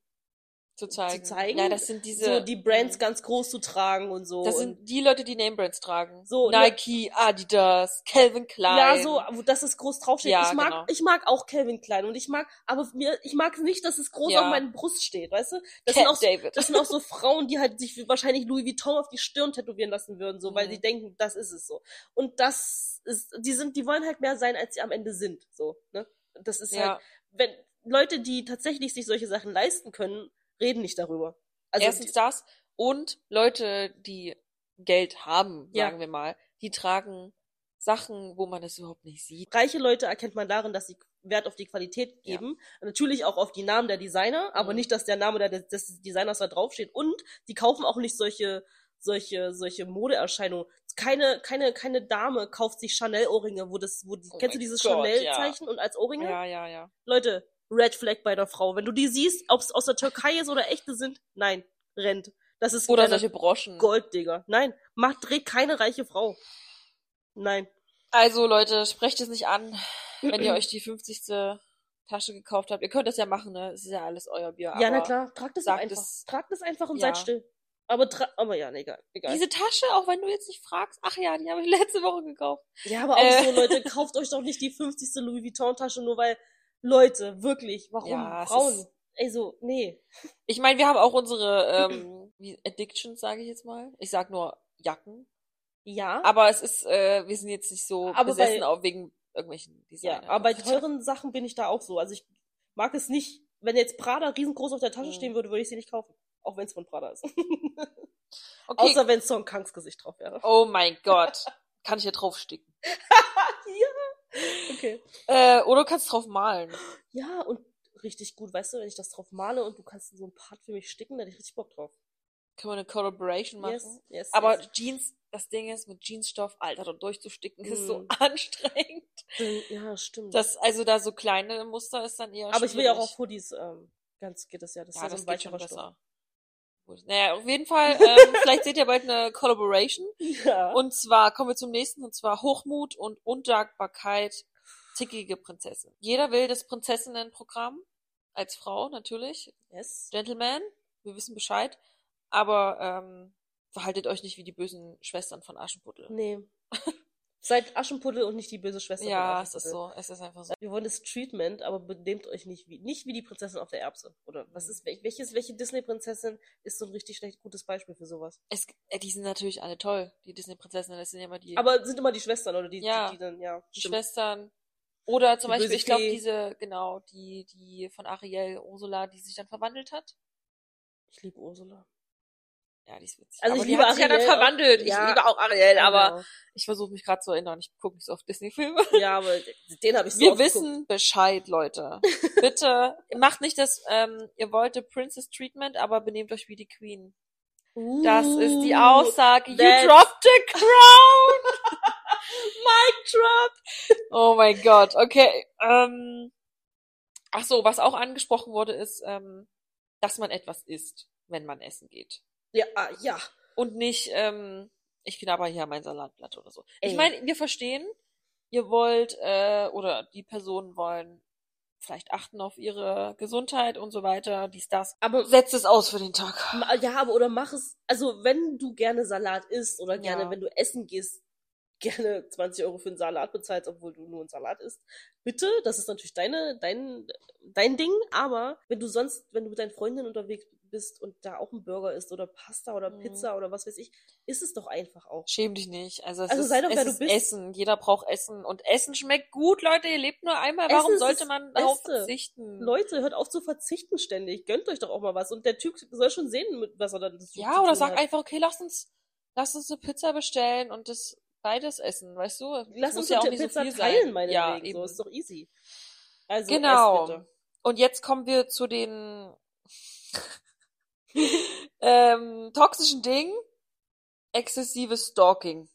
zu zeigen. zu zeigen. Ja, das sind diese. so die Brands Hm. ganz groß zu tragen und so. Das und sind die Leute, die Name-Brands tragen. So, Nike, Adidas, Calvin Klein. Ja, so, wo das ist groß draufsteht. Ja, ich mag, genau. ich mag auch Calvin Klein und ich mag, aber mir, ich mag nicht, dass es groß Ja. auf meiner Brust steht, weißt du? Das Cat sind auch, so- David. das sind auch so Frauen, die halt sich wahrscheinlich Louis Vuitton auf die Stirn tätowieren lassen würden, so, weil Mhm. sie denken, das ist es so. Und das ist, die sind, die wollen halt mehr sein, als sie am Ende sind, so, ne? Das ist ja. halt, wenn Leute, die tatsächlich sich solche Sachen leisten können, reden nicht darüber. Also, Erstens das und Leute, die Geld haben, Ja. sagen wir mal, die tragen Sachen, wo man das überhaupt nicht sieht. reiche Leute erkennt man darin, dass sie Wert auf die Qualität Ja. geben. Natürlich auch auf die Namen der Designer, aber Mhm. nicht, dass der Name der, des Designers da draufsteht. Und die kaufen auch nicht solche, solche, solche Modeerscheinungen. Keine, keine, keine Dame kauft sich Chanel-Ohrringe, wo das, wo die, Oh kennst du dieses Chanel-Zeichen und als Ohrringe? Ja, ja, ja. Leute, Red Flag bei der Frau. Wenn du die siehst, ob es aus der Türkei ist oder echte sind, nein, rennt. Das ist Oder solche Broschen. Gold, Digga. Nein, macht, trägt keine reiche Frau. Nein. Also Leute, sprecht es nicht an, wenn ihr euch die 50. Tasche gekauft habt. Ihr könnt das ja machen, ne? Es ist ja alles euer Bier. Ja, na klar, tragt es einfach. es- Tragt es einfach und Ja. seid still. Aber, tra- aber ja, nee, egal. egal. Diese Tasche, auch wenn du jetzt nicht fragst, ach ja, die habe ich letzte Woche gekauft. ja, aber auch Äh. so, Leute, kauft euch doch nicht die 50. Louis Vuitton-Tasche, nur weil, Leute, wirklich, warum? Ja, es Frauen. ist- Ey, so, nee. Ich meine, wir haben auch unsere ähm, Addictions, sage ich jetzt mal. Ich sag nur Jacken. Ja, Aber es ist, äh, wir sind jetzt nicht so Aber besessen bei- auf wegen irgendwelchen ja, Designer. aber bei teuren Sachen bin ich da auch so. Also ich mag es nicht, wenn jetzt Prada riesengroß auf der Tasche Mhm. stehen würde, würde ich sie nicht kaufen. Auch wenn es von Prada ist. Okay. Außer wenn Song Kangs Gesicht drauf wäre. oh mein Gott. Kann ich hier drauf sticken. ja. Okay. Äh, oder du kannst drauf malen. Ja, und richtig gut, weißt du, wenn ich das drauf male und du kannst so ein Part für mich sticken, da hätte ich richtig Bock drauf. Können wir eine Collaboration machen? Yes, yes, Aber yes. Jeans, das Ding ist, mit Jeansstoff, Alter, da durchzusticken, ist so Mm. anstrengend. Ja, stimmt. Das, also da so kleine Muster ist dann eher Aber ich will ja auch schwierig. auf Hoodies, ähm, ganz geht das ja. Das ist Ja, ja so das ein geht schon weicherer Stoff. Gut. Naja, auf jeden Fall, ähm, vielleicht seht ihr bald eine Collaboration. Ja. Und zwar kommen wir zum nächsten, und zwar Hochmut und Undankbarkeit, tickige Prinzessin. Jeder will das Prinzessinnenprogramm, als Frau natürlich, yes. Gentleman, wir wissen Bescheid, aber ähm, verhaltet euch nicht wie die bösen Schwestern von Aschenputtel. Nee. Seid Aschenputtel und nicht die böse Schwester Ja, es ist so, es ist einfach so. Wir wollen das Treatment, aber benehmt euch nicht wie, nicht wie die Prinzessin auf der Erbse. Oder was Mhm. ist, wel- welches, welche Disney-Prinzessin ist so ein richtig schlecht gutes Beispiel für sowas? Es, äh, die sind natürlich alle toll, die Disney-Prinzessinnen, das sind ja immer die, Aber sind immer die Schwestern oder die, Ja. die, die dann, ja, die stimmt. Schwestern. Oder zum Die Beispiel, ich glaube, diese, genau, die, die von Ariel, Ursula, die sich dann verwandelt hat. Ich liebe Ursula. Ja, die ist witzig. Also aber ich liebe ja dann Ariel auch. verwandelt. Ich Ja. liebe auch Ariel, aber Genau. ich versuche mich gerade zu erinnern. Ich gucke nicht so oft Disney-Filme. Ja, aber den habe ich so Wir wissen Bescheid, Leute. Bitte macht nicht das, ähm, ihr wolltet Princess Treatment, aber benehmt euch wie die Queen. geguckt. Das ist die Aussage. You dropped the crown! Mic drop. Oh mein Gott, okay. Ähm, ach so, was auch angesprochen wurde, ist, ähm, dass man etwas isst, wenn man essen geht. Ja, ah, ja. Und nicht, ähm, ich knabber hier mein Salatblatt oder so. Ey. Ich meine, wir verstehen, ihr wollt, äh, oder die Personen wollen vielleicht achten auf ihre Gesundheit und so weiter, dies, das. Aber Setzt es aus für den Tag. Ma- Ja, aber oder mach es, also wenn du gerne Salat isst oder gerne, Ja. wenn du essen gehst, gerne 20 Euro für einen Salat bezahlst, obwohl du nur einen Salat isst. Bitte, das ist natürlich deine, dein, dein Ding, aber wenn du sonst, wenn du mit deinen Freundinnen unterwegs bist und da auch ein Burger isst oder Pasta oder Mhm. Pizza oder was weiß ich, isst es doch einfach auch. Schäm dich nicht. Also, es Also ist, sei doch, wer du ist bist. Essen. Jeder braucht Essen. Und Essen schmeckt gut, Leute. Ihr lebt nur einmal. Warum Essen ist sollte das man darauf verzichten? Leute, hört auf zu verzichten ständig. Gönnt euch doch auch mal was. Und der Typ soll schon sehen, mit was er dann zu Ja, oder sag hat. einfach, okay, lass uns, lass uns eine Pizza bestellen und das beides essen, weißt du? Das Lass uns ja auch die nicht Pizza so viel teilen, sein. meinetwegen. Ja, so eben. ist doch easy. Also, Genau. Und jetzt kommen wir zu den ähm, toxischen Dingen. Exzessives Stalking.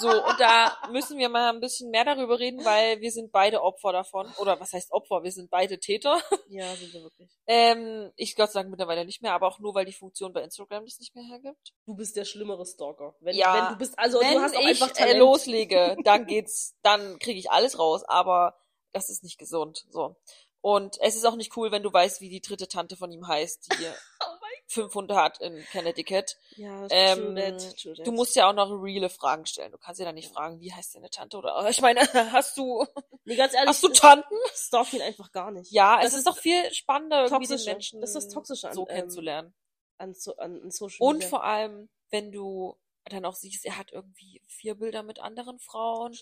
So, und da müssen wir mal ein bisschen mehr darüber reden, weil wir sind beide Opfer davon. Oder was heißt Opfer? Wir sind beide Täter. Ja, sind wir wirklich. Ähm, ich Gott sei Dank mittlerweile nicht mehr, aber auch nur, weil die Funktion bei Instagram das nicht mehr hergibt. Du bist der schlimmere Stalker. Wenn, Ja, wenn du bist, also Wenn du hast auch ich einfach äh, Talent. loslege, dann geht's, dann kriege ich alles raus, aber das ist nicht gesund. So. Und es ist auch nicht cool, wenn du weißt, wie die dritte Tante von ihm heißt, die Oh fünf Hunde hat in Connecticut. Ja, Ähm, true that. Du musst ja auch noch reale Fragen stellen. Du kannst ja dann nicht fragen, wie heißt deine Tante oder ich meine, hast du nee, ganz ehrlich, hast du Tanten? stalk ihn einfach gar nicht. Ja, Das es ist, doch viel spannender, irgendwie den. Menschen Das ist das Toxische an, so ähm, kennenzulernen. An, so, an, an Social Und Media. vor allem, wenn du dann auch siehst, er hat irgendwie vier Bilder mit anderen Frauen,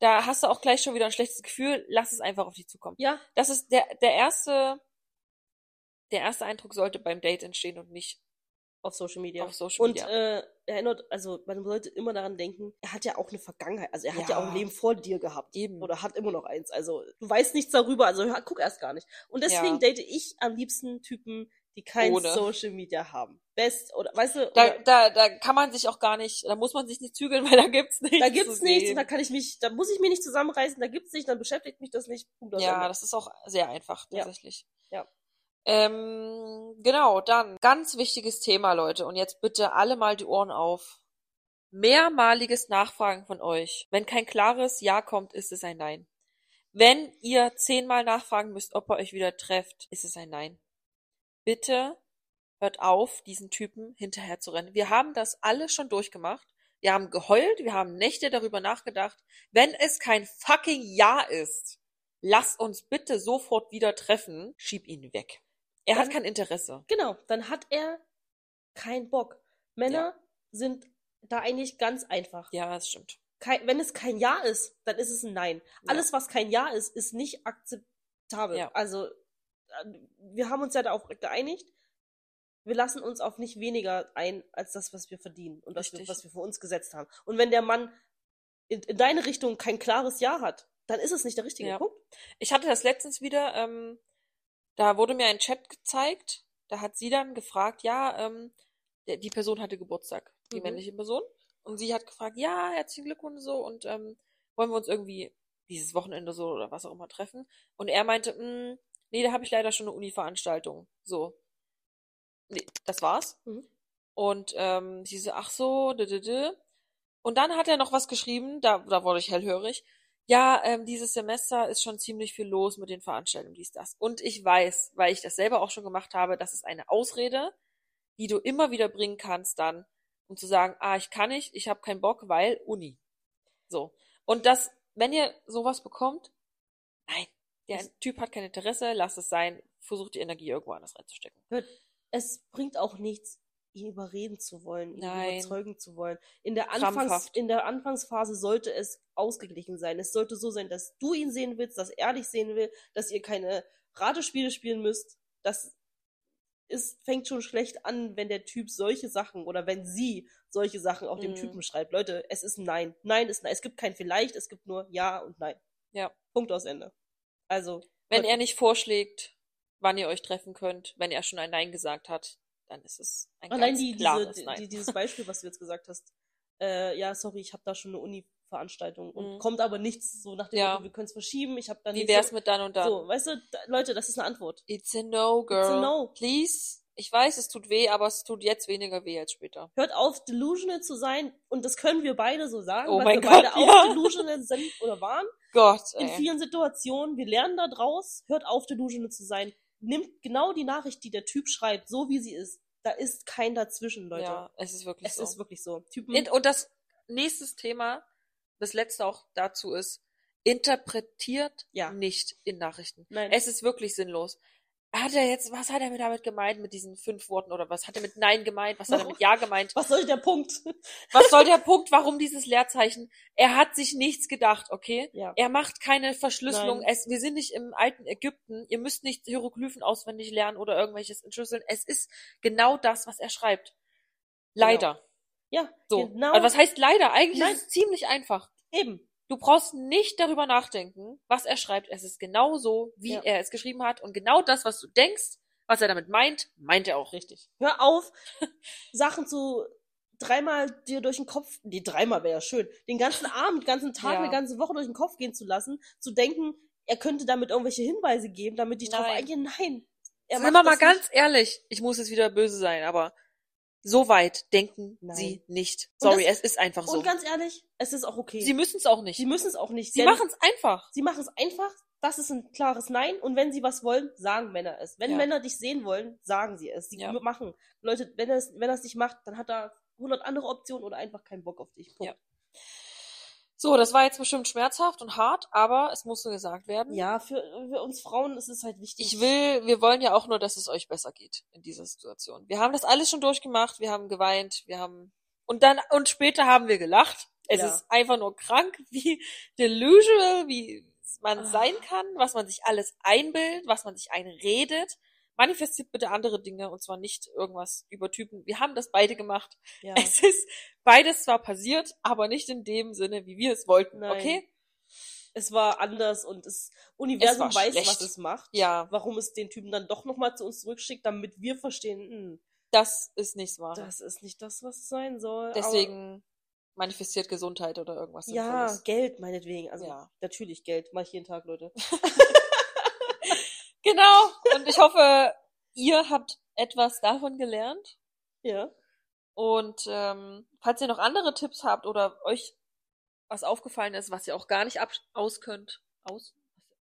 da hast du auch gleich schon wieder ein schlechtes Gefühl. Lass es einfach auf dich zukommen. Ja, Das ist der, der erste, der erste Eindruck sollte beim Date entstehen und nicht auf Social Media. auf Social Und Media. äh, erinnert, also man sollte immer daran denken, er hat ja auch eine Vergangenheit, also er hat ja, Ja. auch ein Leben vor dir gehabt. Eben. Oder hat immer noch eins. Also du weißt nichts darüber, also hör, guck erst gar nicht. Und deswegen Ja. date ich am liebsten Typen, die kein Ohne. Social Media haben. Best, oder weißt du, da, oder, da, da kann man sich auch gar nicht, da muss man sich nicht zügeln, weil da gibt's nichts. da gibt's nichts, und da kann ich mich, da muss ich mich nicht zusammenreißen, da gibt's nicht, dann beschäftigt mich das nicht. Punkt Ja, das ist auch sehr einfach, Ja. tatsächlich. Ja. Ähm, genau, dann ganz wichtiges Thema, Leute. Und jetzt bitte alle mal die Ohren auf. Mehrmaliges Nachfragen von euch. Wenn kein klares Ja kommt, ist es ein Nein. Wenn ihr zehnmal nachfragen müsst, ob ihr euch wieder trefft, ist es ein Nein. Bitte hört auf, diesen Typen hinterher zu rennen. Wir haben das alles schon durchgemacht. Wir haben geheult, wir haben Nächte darüber nachgedacht. Wenn es kein fucking Ja ist, lass uns bitte sofort wieder treffen. Schieb ihn weg. Er Dann- hat kein Interesse. Genau, dann hat er keinen Bock. Männer sind da eigentlich ganz einfach. Ja, das stimmt. Kein, wenn es kein Ja ist, dann ist es ein Nein. Ja. Alles, was kein Ja ist, ist nicht akzeptabel. Ja. Also, äh, wir haben uns ja darauf geeinigt. Wir lassen uns auf nicht weniger ein, als das, was wir verdienen und das, Richtig. was wir für uns gesetzt haben. Und wenn der Mann in, in deine Richtung kein klares Ja hat, dann ist es nicht der richtige Ja. Punkt. Ich hatte das letztens wieder, ähm, da wurde mir ein Chat gezeigt, da hat sie dann gefragt, ja, ähm, die Person hatte Geburtstag, die Mhm. männliche Person. Und sie hat gefragt, ja, herzlichen Glückwunsch so und ähm, wollen wir uns irgendwie dieses Wochenende so oder was auch immer treffen. Und er meinte, "Mm, nee, da habe ich leider schon eine Uni-Veranstaltung. So. Nee, das war's. Mhm. Und ähm, sie so, ach so, d -d -d. Und dann hat er noch was geschrieben, da, da wurde ich hellhörig. Ja, ähm, dieses Semester ist schon ziemlich viel los mit den Veranstaltungen, dies, das. Und ich weiß, weil ich das selber auch schon gemacht habe, das ist eine Ausrede, die du immer wieder bringen kannst dann, um zu sagen, ah, ich kann nicht, ich habe keinen Bock, weil Uni. So. Und das, wenn ihr sowas bekommt, nein, der Typ hat kein Interesse, lasst es sein, versucht die Energie irgendwo anders reinzustecken. Hört, es bringt auch nichts, ihn überreden zu wollen, ihn Nein. überzeugen zu wollen. In der, Anfangs, in der Anfangsphase sollte es ausgeglichen sein. Es sollte so sein, dass du ihn sehen willst, dass er dich sehen will, dass ihr keine Ratespiele spielen müsst. Das ist, fängt schon schlecht an, wenn der Typ solche Sachen oder wenn sie solche Sachen auch dem Mhm. Typen schreibt. Leute, es ist ein Nein. Nein ist Nein. Es gibt kein Vielleicht, es gibt nur Ja und Nein. Ja. Punkt aus Ende. Also, Wenn Leute, er nicht vorschlägt, wann ihr euch treffen könnt, wenn er schon ein Nein gesagt hat, dann ist es ein Allein ganz die, diese, klares die, Nein. die, dieses Beispiel, was du jetzt gesagt hast. Äh, ja, sorry, ich habe da schon eine Uni-Veranstaltung und Mhm. kommt aber nichts so nach dem Ja. Motto, wir können es verschieben, ich habe da Wie wär's mit dann und dann? So, weißt du, da, Leute, das ist eine Antwort. It's a no, girl. It's a no. Please. Ich weiß, es tut weh, aber es tut jetzt weniger weh als später. Hört auf, delusional zu sein und das können wir beide so sagen, Oh weil mein wir Gott, beide auch ja. delusional sind oder waren. Gott, In ey. vielen Situationen, wir lernen da draus, hört auf, delusional zu sein. Nimmt genau die Nachricht, die der Typ schreibt, so wie sie ist. Da ist kein Dazwischen, Leute. Ja, es ist wirklich es so. ist wirklich so. Typen, Und- Und das nächste Thema, das letzte auch dazu ist, interpretiert Ja. nicht in Nachrichten. Nein. Es ist wirklich sinnlos. Hat er jetzt, was hat er mir damit gemeint mit diesen fünf Worten oder was hat er mit Nein gemeint, was hat er mit Ja gemeint? was soll der Punkt? Was soll der Punkt, warum dieses Leerzeichen? Er hat sich nichts gedacht, okay? Ja. Er macht keine Verschlüsselung. Es, wir sind nicht im alten Ägypten. Ihr müsst nicht Hieroglyphen auswendig lernen oder irgendwelches entschlüsseln. Es ist genau das, was er schreibt. Leider. Ja, So. genau. Also was heißt leider? Eigentlich Nein. ist es ziemlich einfach. Eben. Du brauchst nicht darüber nachdenken, was er schreibt. Es ist genau so, wie Ja. er es geschrieben hat. Und genau das, was du denkst, was er damit meint, meint er auch. Richtig. Hör auf, Sachen zu dreimal dir durch den Kopf, nee, dreimal wäre ja schön, den ganzen Abend, den ganzen Tag, Ja. eine ganze Woche durch den Kopf gehen zu lassen, zu denken, er könnte damit irgendwelche Hinweise geben, damit ich drauf Nein. eingehe. Nein. Er Sind wir mal das ganz ehrlich, ich muss jetzt wieder böse sein, aber so weit denken Nein. sie nicht. Sorry, das- es ist einfach so. Und ganz ehrlich, es ist auch okay. sie müssen es auch nicht. Sie müssen es auch nicht. Sie machen es einfach. Sie machen es einfach. Das ist ein klares Nein. Und wenn sie was wollen, sagen Männer es. Wenn Ja. Männer dich sehen wollen, sagen sie es. Sie Ja. machen. Leute, wenn er es, wenn nicht macht, dann hat er 100 andere Optionen oder einfach keinen Bock auf dich. Punkt. Ja. So, das war jetzt bestimmt schmerzhaft und hart, aber es musste gesagt werden. Ja, für, für uns Frauen ist es halt wichtig. Ich will, wir wollen ja auch nur, dass es euch besser geht in dieser Situation. Wir haben das alles schon durchgemacht, wir haben geweint, wir haben und dann und später haben wir gelacht. Es Ja. ist einfach nur krank, wie delusional, wie man Ah. sein kann, was man sich alles einbildet, was man sich einredet. Manifestiert bitte andere Dinge und zwar nicht irgendwas über Typen. Wir haben das beide gemacht. Ja. Es ist beides zwar passiert, aber nicht in dem Sinne, wie wir es wollten, Nein. okay? Es war anders und das Universum weiß, schlecht. was es macht. Ja, Warum es den Typen dann doch nochmal zu uns zurückschickt, damit wir verstehen, hm, das ist nicht wahr. das ist nicht das, was es sein soll. Deswegen manifestiert Gesundheit oder irgendwas ja. Geld meinetwegen. Also Ja. natürlich Geld. Mach ich jeden Tag, Leute. Genau. Und ich hoffe, ihr habt etwas davon gelernt. Ja. Und ähm, falls ihr noch andere Tipps habt oder euch was aufgefallen ist, was ihr auch gar nicht ab aus könnt, aus,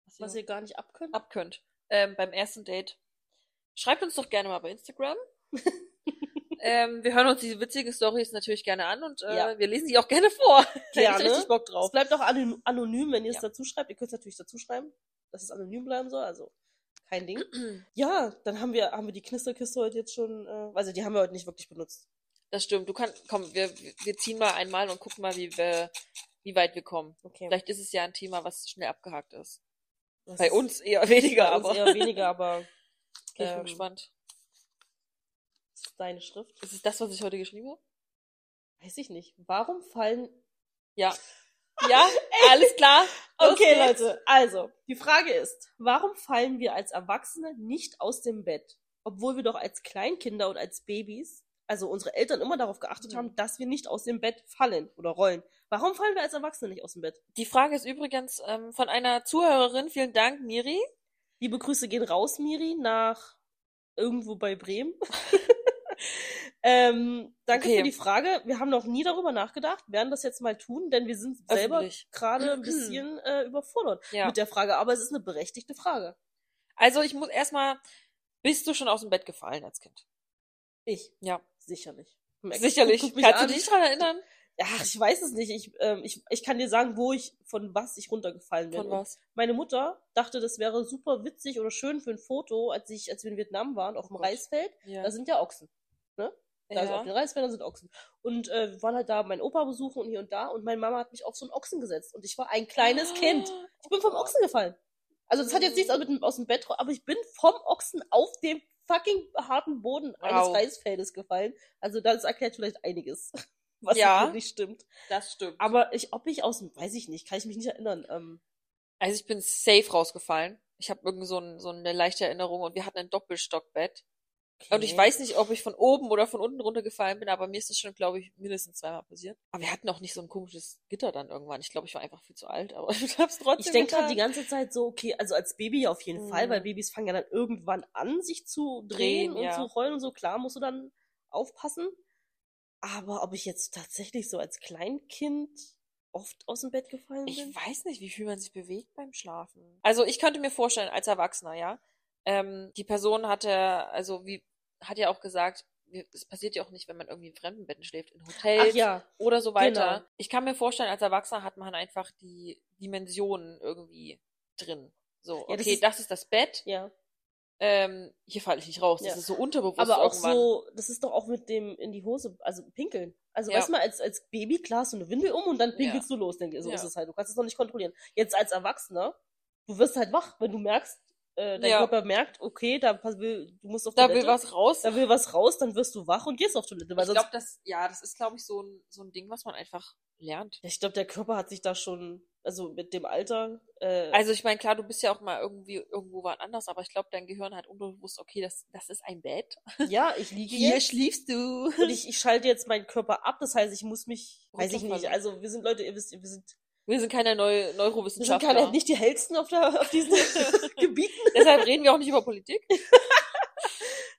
was, Was ihr gar nicht abkönnt. abkönnt ähm, beim ersten Date, schreibt uns doch gerne mal bei Instagram. ähm, wir hören uns diese witzigen Stories natürlich gerne an und äh, Ja. wir lesen sie auch gerne vor. Gerne. ich richtig Bock Es drauf. bleibt auch ano- anonym, wenn ihr es Ja. dazu schreibt. Ihr könnt es natürlich dazu schreiben, dass es anonym bleiben soll, also kein Ding. Ja, dann haben wir, haben wir die Knisterkiste heute jetzt schon, äh, also die haben wir heute nicht wirklich benutzt. Das stimmt. Du kannst, komm, wir, wir ziehen mal einmal und gucken mal, wie wir, wie weit wir kommen. Okay. Vielleicht ist es ja ein Thema, was schnell abgehakt ist. Das Bei uns eher weniger, bei uns aber. eher weniger, aber Okay, ich bin ähm, gespannt. das ist deine Schrift. Ist es das, was ich heute geschrieben habe? Weiß ich nicht. Warum fallen. Ja. Ja, alles klar. Okay, geht's. Leute, also, die Frage ist, warum fallen wir als Erwachsene nicht aus dem Bett? Obwohl wir doch als Kleinkinder und als Babys, also unsere Eltern immer darauf geachtet Mhm. haben, dass wir nicht aus dem Bett fallen oder rollen. Warum fallen wir als Erwachsene nicht aus dem Bett? Die Frage ist übrigens ähm, von einer Zuhörerin. Vielen Dank, Miri. Liebe Grüße gehen raus, Miri, nach irgendwo bei Bremen. ähm, danke Okay. für die Frage. Wir haben noch nie darüber nachgedacht, werden das jetzt mal tun, denn wir sind selber gerade ein bisschen äh, überfordert Ja. mit der Frage. Aber es ist eine berechtigte Frage. Also ich muss erstmal, bist du schon aus dem Bett gefallen als Kind? Ich, Ja. sicherlich. Sicherlich. Guck mich Kannst an. du dich daran erinnern? Ja, ich weiß es nicht. Ich, ähm, ich, ich kann dir sagen, wo ich, von was ich runtergefallen bin. Von was? Meine Mutter dachte, das wäre super witzig oder schön für ein Foto, als ich, als wir in Vietnam waren, auf dem. Reisfeld. Ja. Da sind ja Ochsen. Da ist auf ja. den Reisfeldern sind Ochsen. Und äh, wir waren halt da meinen Opa besuchen und hier und da und meine Mama hat mich auf so einen Ochsen gesetzt und ich war ein kleines Kind. Ich bin vom Ochsen gefallen. Also das hat jetzt nichts mit dem, aus dem Bett, aber ich bin vom Ochsen auf dem fucking harten Boden eines Wow. Reisfeldes gefallen. Also das erklärt vielleicht einiges, was Ja. wirklich stimmt. Das stimmt. Aber ich, ob ich aus dem, weiß ich nicht, kann ich mich nicht erinnern. Ähm, Also ich bin safe rausgefallen. Ich habe irgendwie so, ein, so eine leichte Erinnerung und wir hatten ein Doppelstockbett. Und ich okay. weiß nicht, ob ich von oben oder von unten runtergefallen bin, aber mir ist das schon, glaube ich, mindestens zweimal passiert. Aber wir hatten auch nicht so ein komisches Gitter dann irgendwann. Ich glaube, ich war einfach viel zu alt, aber ich hab's trotzdem Ich denke halt getan. die ganze Zeit so, okay, also als Baby auf jeden Mhm. Fall, weil Babys fangen ja dann irgendwann an, sich zu drehen, Drehen, und ja. zu rollen und so. Klar, musst du dann aufpassen. Aber ob ich jetzt tatsächlich so als Kleinkind oft aus dem Bett gefallen Ich bin? weiß nicht, wie viel man sich bewegt beim Schlafen. Also ich könnte mir vorstellen, als Erwachsener, ja, ähm, die Person hatte, also wie, hat ja auch gesagt, es passiert ja auch nicht, wenn man irgendwie in fremden Betten schläft, in Hotels ja, oder so weiter. genau. Ich kann mir vorstellen, als Erwachsener hat man einfach die Dimensionen irgendwie drin. So, Ja, das okay, ist- das ist das Bett, ja. ähm, hier falle ich nicht raus. Das ist so unterbewusst Aber auch irgendwann. so, das ist doch auch mit dem in die Hose, also pinkeln. Also Ja. weißt du mal, als, als Baby, klar, hast du eine Windel um und dann pinkelst du los. Denk, so Ja. ist es halt. Du kannst es noch nicht kontrollieren. Jetzt als Erwachsener, du wirst halt wach, wenn du merkst, äh, dein Ja. Körper merkt, okay, da will, du musst auf da Toilette. will was raus. da will was raus, dann wirst du wach und gehst auf Toilette. Weil ich glaube, das, ja, das ist, glaube ich, so ein, so ein Ding, was man einfach lernt. Ja, ich glaube, der Körper hat sich da schon, also mit dem Alter, äh, Also ich meine, klar, du bist ja auch mal irgendwie irgendwo woanders, aber ich glaube, dein Gehirn hat unterbewusst, okay, das, das ist ein Bett. ja, ich liege jetzt schliefst du. und ich, ich schalte jetzt meinen Körper ab. Das heißt, ich muss mich, weiß ich nicht, also wir sind Leute, ihr wisst, wir sind, Wir sind keine Neu wir sind Neurowissenschaftler. keine, nicht die hellsten auf, der, auf diesen Gebieten. Deshalb reden wir auch nicht über Politik.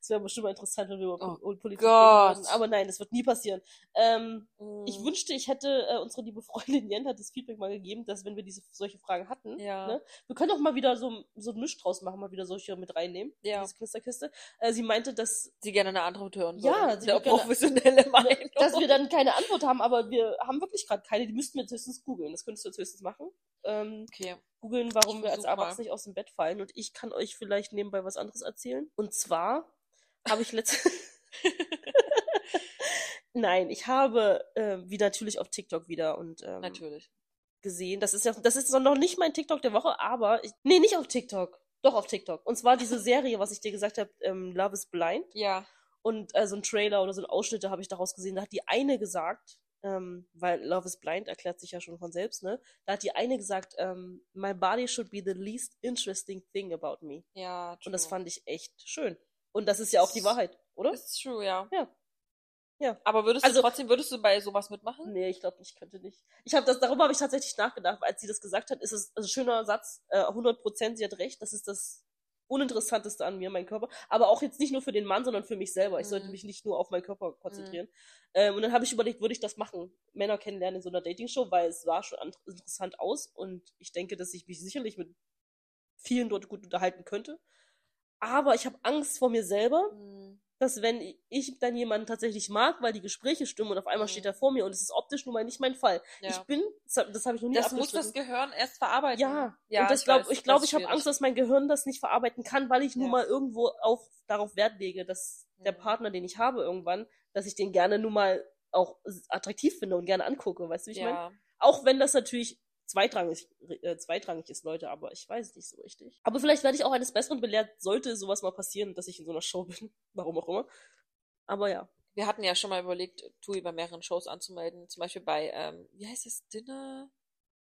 Das wäre bestimmt mal interessant, wenn wir über Oh Pol- Politik Gott. reden würden. Aber nein, das wird nie passieren. Ähm, Ich Mm, wünschte, ich hätte, äh, unsere liebe Freundin Jen hat das Feedback mal gegeben, dass wenn wir diese solche Fragen hatten, Ja. ne, wir können auch mal wieder so, so ein Misch draus machen, mal wieder solche mit reinnehmen, Ja. diese Knisterkiste. Äh, sie meinte, dass, sie gerne eine Antwort hören Ja, wollen. sie gerne- professionelle Meinung. dass wir dann keine Antwort haben, aber wir haben wirklich gerade keine, die müssten wir jetzt höchstens googeln. Das könntest du jetzt höchstens machen. Ähm, Okay. googeln, warum Ich wir als. Erwachsene nicht aus dem Bett fallen. Und ich kann euch vielleicht nebenbei was anderes erzählen. Und zwar habe ich letzte. Nein, ich habe, äh, wie natürlich auf TikTok wieder und ähm, Natürlich. gesehen. Das ist ja, das ist noch nicht mein TikTok der Woche, aber ich, nee, nicht auf TikTok. Doch auf TikTok. Und zwar diese Serie, was ich dir gesagt habe, ähm, Love is Blind. Ja. Und äh, so ein Trailer oder so ein Ausschnitte habe ich daraus gesehen. Da hat die eine gesagt, ähm, weil Love is Blind erklärt sich ja schon von selbst, ne? Da hat die eine gesagt, ähm, my body should be the least interesting thing about me. Ja, Und das true. fand ich echt schön. Und das ist ja auch die Wahrheit, oder? Das ist true, ja. Ja. Ja. Aber würdest Also- du trotzdem, würdest du bei sowas mitmachen? Nee, ich glaube nicht, könnte nicht. Ich habe das, darüber habe ich tatsächlich nachgedacht, als sie das gesagt hat, ist es also ein schöner Satz, äh, 100 Prozent, sie hat recht, das ist das Uninteressanteste an mir, mein Körper. Aber auch jetzt nicht nur für den Mann, sondern für mich selber. Ich sollte Mhm. mich nicht nur auf meinen Körper konzentrieren. Ähm, und dann habe ich überlegt, würde ich das machen? Männer kennenlernen in so einer Dating-Show, weil es sah schon an- interessant aus und ich denke, dass ich mich sicherlich mit vielen dort gut unterhalten könnte. Aber ich habe Angst vor mir selber, Hm. dass wenn ich dann jemanden tatsächlich mag, weil die Gespräche stimmen und auf einmal Mhm. steht er vor mir und es ist optisch nun mal nicht mein Fall. Ja. Ich bin, das, habe ich noch nie das muss das Gehirn erst verarbeiten. Ja, ja und ich glaub, weiß, ich glaube, ich habe Angst, dass mein Gehirn das nicht verarbeiten kann, weil ich nun Ja. mal irgendwo auf, darauf Wert lege, dass der Mhm. Partner, den ich habe irgendwann, dass ich den gerne nun mal auch attraktiv finde und gerne angucke, weißt du, wie ich meine? Ja. Auch wenn das natürlich zweitrangig, äh, zweitrangig ist, Leute, aber ich weiß es nicht so richtig. Aber vielleicht werde ich auch eines Besseren belehrt, sollte sowas mal passieren, dass ich in so einer Show bin. Warum auch immer. Aber ja. Wir hatten ja schon mal überlegt, Tui bei mehreren Shows anzumelden. Zum Beispiel bei, ähm, wie heißt es, Dinner?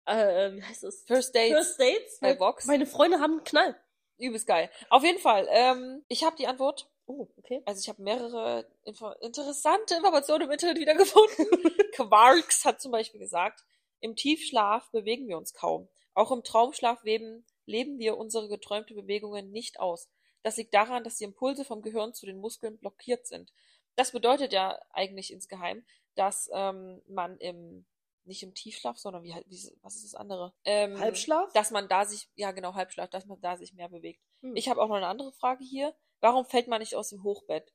Äh, wie heißt es? First Dates First Dates? bei Vox. Meine Freunde haben einen Knall. Übelst geil. Auf jeden Fall. Ähm, ich habe die Antwort. Oh, okay. Also ich habe mehrere Info interessante Informationen im Internet wiedergefunden. Quarks hat zum Beispiel gesagt, im Tiefschlaf bewegen wir uns kaum. Auch im Traumschlaf leben, leben wir unsere geträumte Bewegungen nicht aus. Das liegt daran, dass die Impulse vom Gehirn zu den Muskeln blockiert sind. Das bedeutet ja eigentlich insgeheim, dass ähm, man im nicht im Tiefschlaf, sondern wie, wie was ist das andere? Ähm, Halbschlaf? Dass man da sich, ja genau, Halbschlaf, dass man da sich mehr bewegt. Hm. Ich habe auch noch eine andere Frage hier. Warum fällt man nicht aus dem Hochbett?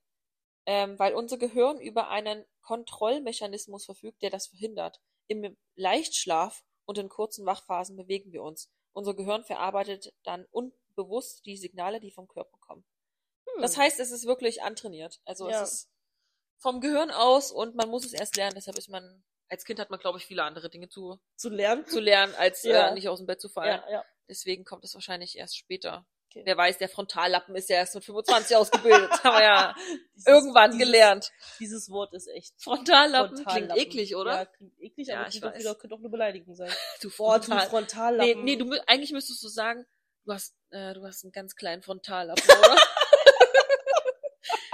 Ähm, weil unser Gehirn über einen Kontrollmechanismus verfügt, der das verhindert. Im Leichtschlaf und in kurzen Wachphasen bewegen wir uns. Unser Gehirn verarbeitet dann unbewusst die Signale, die vom Körper kommen. Hm. Das heißt, es ist wirklich antrainiert. Also Ja. es ist vom Gehirn aus und man muss es erst lernen. Deshalb ist man, als Kind hat man, glaube ich, viele andere Dinge zu, zu lernen. zu lernen, als Ja. äh, nicht aus dem Bett zu fallen. Ja, ja. Deswegen kommt es wahrscheinlich erst später. Okay. Wer weiß, der Frontallappen ist ja erst mit 25 ausgebildet. Haben wir ja Dieses- irgendwann dieses, gelernt. Dieses Wort ist echt. Frontallappen, Frontallappen. klingt eklig, oder? Ja, klingt eklig, Ja, aber ich weiß. wieder, könnte auch eine Beleidigung sein. Du Boah, du Frontal. Nee, Frontallappen. nee, du, eigentlich müsstest du sagen, du hast, äh, du hast einen ganz kleinen Frontallappen, oder?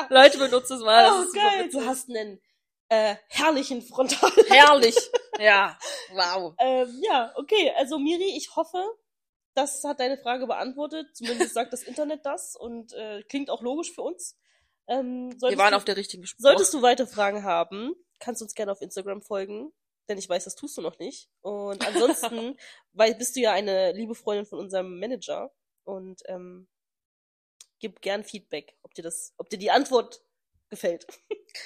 Leute, benutzt es mal. das oh, ist super geil. Du hast einen äh, herrlichen Frontal. Herrlich. Ja. Wow. ähm, ja, okay. Also Miri, ich hoffe, das hat deine Frage beantwortet. Zumindest sagt das Internet das und äh, klingt auch logisch für uns. Ähm, Wir waren du, auf der richtigen Spur. Solltest du weitere Fragen haben, kannst du uns gerne auf Instagram folgen, denn ich weiß, das tust du noch nicht. Und ansonsten, weil bist du ja eine liebe Freundin von unserem Manager und ähm, gib gern Feedback, ob dir das, ob dir die Antwort gefällt.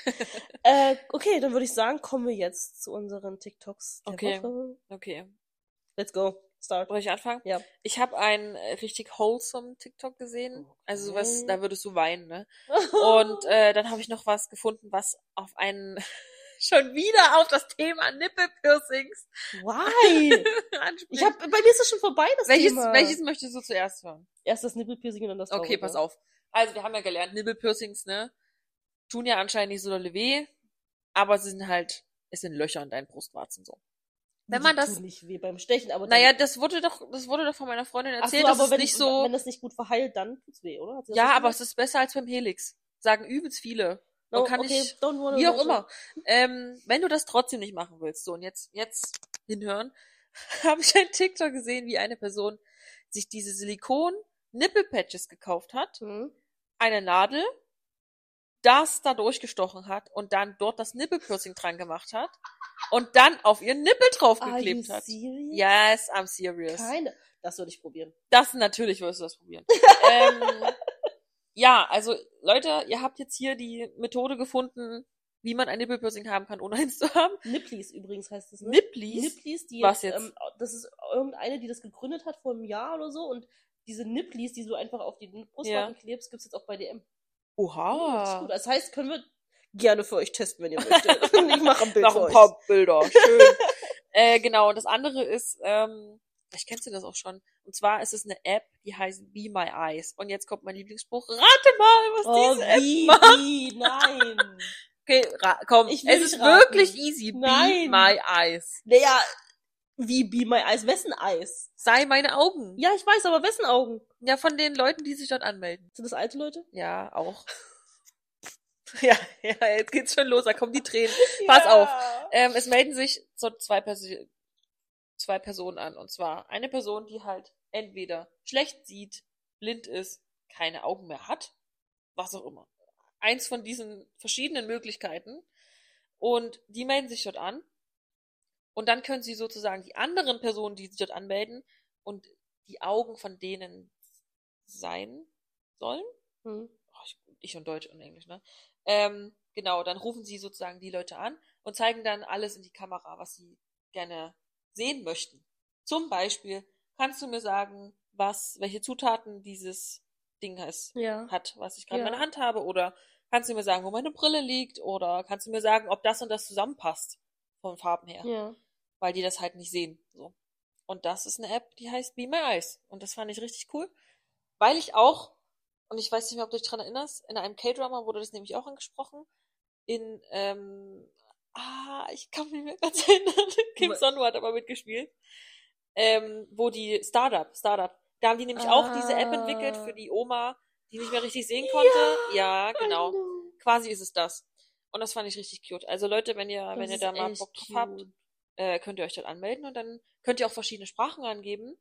äh, okay, dann würde ich sagen, kommen wir jetzt zu unseren TikToks der Okay. Woche. Okay. Let's go. Start. Soll ich anfangen? Ja. Ich habe einen äh, richtig wholesome TikTok gesehen. Also sowas, da würdest du weinen, ne? Und äh, dann habe ich noch was gefunden, was auf einen schon wieder auf das Thema Nippelpiercings Why? Ich hab, bei mir ist es schon vorbei, das welches, Thema. welches möchtest du zuerst hören? Erst das Nippelpiercing und dann das Okay, Traurige. pass auf. Also, wir haben ja gelernt, Nippelpiercings, ne? Tun ja anscheinend nicht so dolle weh, aber sie sind halt, es sind Löcher in deinen Brustwarzen so. Wenn man das- nicht weh beim Stechen, aber Naja, das wurde doch, das wurde doch von meiner Freundin erzählt, so, das aber ist wenn, nicht so. wenn das nicht gut verheilt, dann tut's weh, oder? Ja, aber es ist besser als beim Helix. Sagen übelst viele. No, kann okay, wanna wie auch immer. Ähm, wenn du das trotzdem nicht machen willst, so und jetzt, jetzt hinhören, habe ich ein TikTok gesehen, wie eine Person sich diese Silikon Nippelpatches gekauft hat, Hm? eine Nadel, das da durchgestochen hat und dann dort das Nippelpiercing dran gemacht hat und dann auf ihren Nippel draufgeklebt hat. serious? Yes, I'm serious. Keine. Das würde ich probieren. Das natürlich wirst du das probieren. ähm, ja, also Leute, ihr habt jetzt hier die Methode gefunden, wie man ein Nippelpiercing haben kann, ohne eins zu haben. Nipplis übrigens heißt es, ne? Nipplis? Nipplis, die Was jetzt, jetzt? Ähm, das ist irgendeine, die das gegründet hat vor einem Jahr oder so und diese Nipplis, die du einfach auf die Brustwarzen Ja. klebst, gibt's jetzt auch bei DM. Oha. Das gut. Das heißt, können wir gerne für euch testen, wenn ihr möchtet. ich mache ein Bild für ein euch. paar Bilder. Schön. äh, genau, und das andere ist, ähm, vielleicht kennst du das auch schon. Und zwar ist es eine App, die heißt Be My Eyes. Und jetzt kommt mein Lieblingsspruch. Rate mal, was Oh, diese App wie, macht. wie, nein. Okay, komm. Es ist raten. wirklich easy. Nein. Be My Eyes. Naja, wie Be My Eyes? Wessen Eis? Sei meine Augen. Ja, ich weiß, aber wessen Augen? Ja, von den Leuten, die sich dort anmelden. Sind das alte Leute? Ja, auch. ja, ja, jetzt geht's schon los, da kommen die Tränen. Pass auf. Ähm, es melden sich so zwei, Persi zwei Personen an. Und zwar eine Person, die halt entweder schlecht sieht, blind ist, keine Augen mehr hat, was auch immer. Eins von diesen verschiedenen Möglichkeiten. Und die melden sich dort an. Und dann können sie sozusagen die anderen Personen, die sich dort anmelden, und die Augen von denen sein sollen. Hm. Oh, ich, ich und Deutsch und Englisch, ne? Ähm, genau, dann rufen sie sozusagen die Leute an und zeigen dann alles in die Kamera, was sie gerne sehen möchten. Zum Beispiel, kannst du mir sagen, was, welche Zutaten dieses Ding heißt, Ja. hat, was ich gerade Ja. in meiner Hand habe? Oder kannst du mir sagen, wo meine Brille liegt? Oder kannst du mir sagen, ob das und das zusammenpasst von Farben her? Ja. Weil die das halt nicht sehen. So. Und das ist eine App, die heißt Be My Eyes. Und das fand ich richtig cool. Weil ich auch, und ich weiß nicht mehr, ob du dich dran erinnerst, in einem K-Drama wurde das nämlich auch angesprochen. In, ähm, ah, ich kann mich nicht mehr ganz erinnern. Kim Sonu hat aber mitgespielt. Ähm, wo die Startup, Startup, da haben die nämlich auch diese App entwickelt Ah. für die Oma, die nicht mehr richtig sehen konnte. Ja, genau. Quasi ist es das. Und das fand ich richtig cute. Also Leute, wenn ihr, Das wenn ihr da mal Bock drauf habt. Äh, könnt ihr euch dort anmelden und dann könnt ihr auch verschiedene Sprachen angeben.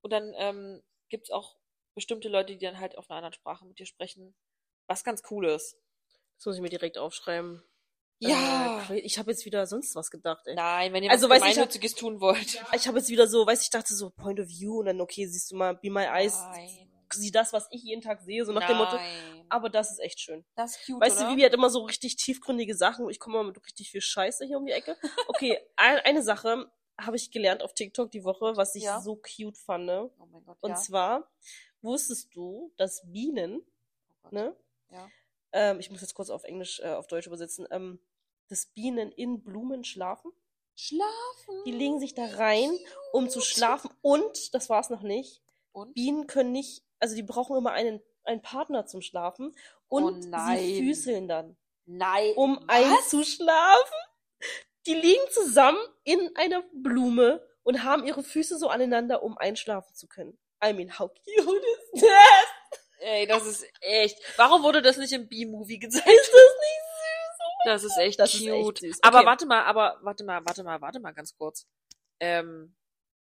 Und dann ähm, gibt's auch bestimmte Leute, die dann halt auf einer anderen Sprache mit dir sprechen, was ganz cool ist. Das muss ich mir direkt aufschreiben. Ja. Äh, ich habe jetzt wieder sonst was gedacht, ey. Nein, wenn ihr Also, was Gemeinnütziges tun wollt. Ich habe jetzt wieder so, weiß ich dachte so Point of View und dann okay, siehst du mal Be My Eyes, Nein. Sieh das, was ich jeden Tag sehe, so nach dem Motto. Nein. Aber das ist echt schön. das ist cute, Weißt oder? du, Vivi hat immer so richtig tiefgründige Sachen ich komme mal mit richtig viel Scheiße hier um die Ecke. Okay, ein, eine Sache habe ich gelernt auf TikTok die Woche, was ich Ja. so cute fand. ne? Oh mein Gott, Und ja. zwar wusstest du, dass Bienen, Oh ne? Ja. Ähm, ich muss jetzt kurz auf Englisch, äh, auf Deutsch übersetzen, ähm, dass Bienen in Blumen schlafen. Schlafen. Die legen sich da rein, um zu schlafen. Und, das war's noch nicht, Und? Bienen können nicht, also die brauchen immer einen, einen Partner zum Schlafen. Und Oh nein. sie füßeln dann, Nein. um Was? einzuschlafen. Die liegen zusammen in einer Blume und haben ihre Füße so aneinander, um einschlafen zu können. I mean, how cute is that? Ey, das ist echt. Warum wurde das nicht im B-Movie gezeigt? Ist das nicht süß? Oh Das ist echt Das ist cute. echt süß. Aber Okay. warte mal, aber warte mal, warte mal, warte mal ganz kurz. Ähm,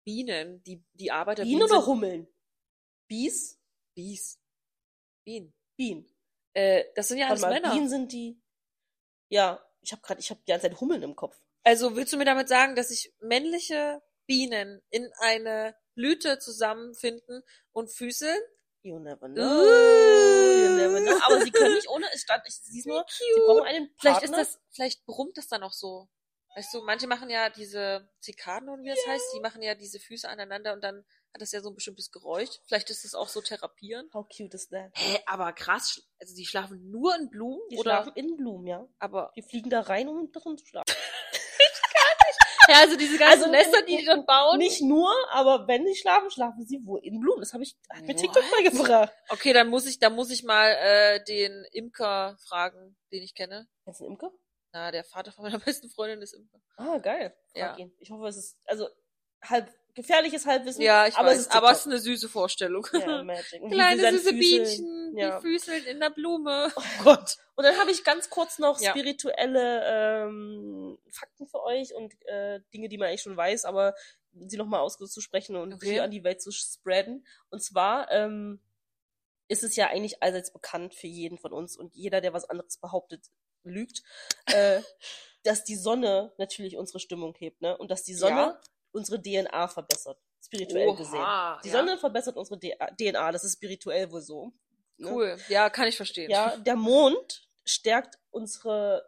Bienen, die, die Arbeiter Bienen oder sind Hummeln? Bies? Bies. Bienen. Bienen. Äh, das sind ja alles Männer. Bienen sind die. Ja, ich habe gerade, ich habe die ganze Zeit Hummeln im Kopf. Also willst du mir damit sagen, dass sich männliche Bienen in eine Blüte zusammenfinden und füßeln? You never know. Uh. You never know. Aber sie können nicht ohne, es stand, ich sie ist nur, sie brauchen einen Partner. Vielleicht ist das, vielleicht brummt das dann auch so. Weißt du, manche machen ja diese Zikaden oder wie das heißt, die machen ja diese Füße aneinander und dann hat das ja so ein bestimmtes Geräusch. Vielleicht ist es auch so therapieren. How cute is that? Hä, aber krass, also die schlafen nur in Blumen Die oder schlafen in Blumen, ja. aber Die fliegen da rein, um drin zu schlafen. ja, also diese ganzen Also, Nester, die die dort bauen. Nicht nur, aber wenn sie schlafen, schlafen sie wohl in Blumen. Das habe ich hat mir What? TikTok beigebracht. Okay, dann muss ich, dann muss ich mal äh, den Imker fragen, den ich kenne. Du einen Imker? Na, der Vater von meiner besten Freundin ist Imker. Ah, geil. Frag Ja. ihn. Ich hoffe, es ist, also, halb, gefährliches Halbwissen. Ja, ich aber weiß, es ist aber es ist eine süße Vorstellung. Ja, Magic. Kleine süße füßeln. Bienchen, Ja. die füßeln in der Blume. Oh Gott. Und dann habe ich ganz kurz noch Ja. spirituelle ähm, Fakten für euch und äh, Dinge, die man eigentlich schon weiß, aber sie nochmal auszusprechen und Okay. an die Welt zu spreaden. Und zwar ähm, ist es ja eigentlich allseits bekannt für jeden von uns und jeder, der was anderes behauptet, lügt, äh, dass die Sonne natürlich unsere Stimmung hebt, ne? Und dass die Sonne Ja. Unsere DNA verbessert, spirituell Oha, gesehen. Die ja. Sonne verbessert unsere DNA, das ist spirituell wohl so. ne? Cool. Ja, kann ich verstehen. Ja, der Mond stärkt unsere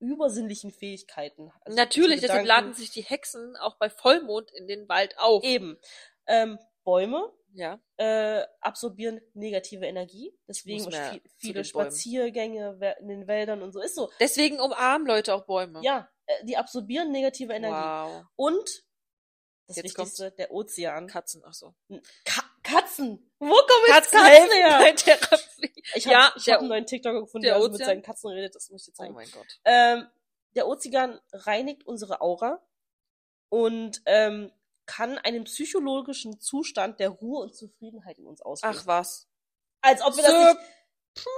übersinnlichen Fähigkeiten. Also Natürlich, deshalb laden sich die Hexen auch bei Vollmond in den Wald auf. eben. Ähm, Bäume Ja. äh, absorbieren negative Energie. Deswegen viel, viele. Spaziergänge in den Wäldern und so. Ist so. Deswegen umarmen Leute auch Bäume. Ja, die absorbieren negative Energie. Wow. Und das Jetzt Wichtigste, der Ozean. Katzen, ach so. Ka Katzen! Wo kommen jetzt Katzen her? Therapie. Ich Ja, habe ich der- hab einen neuen TikToker gefunden, der der also mit seinen Katzen redet. Das muss ich dir Oh zeigen. mein Gott. Ähm, der Ozean reinigt unsere Aura und ähm, kann einen psychologischen Zustand der Ruhe und Zufriedenheit in uns auslösen. Ach was. als ob wir das Surprise. nicht,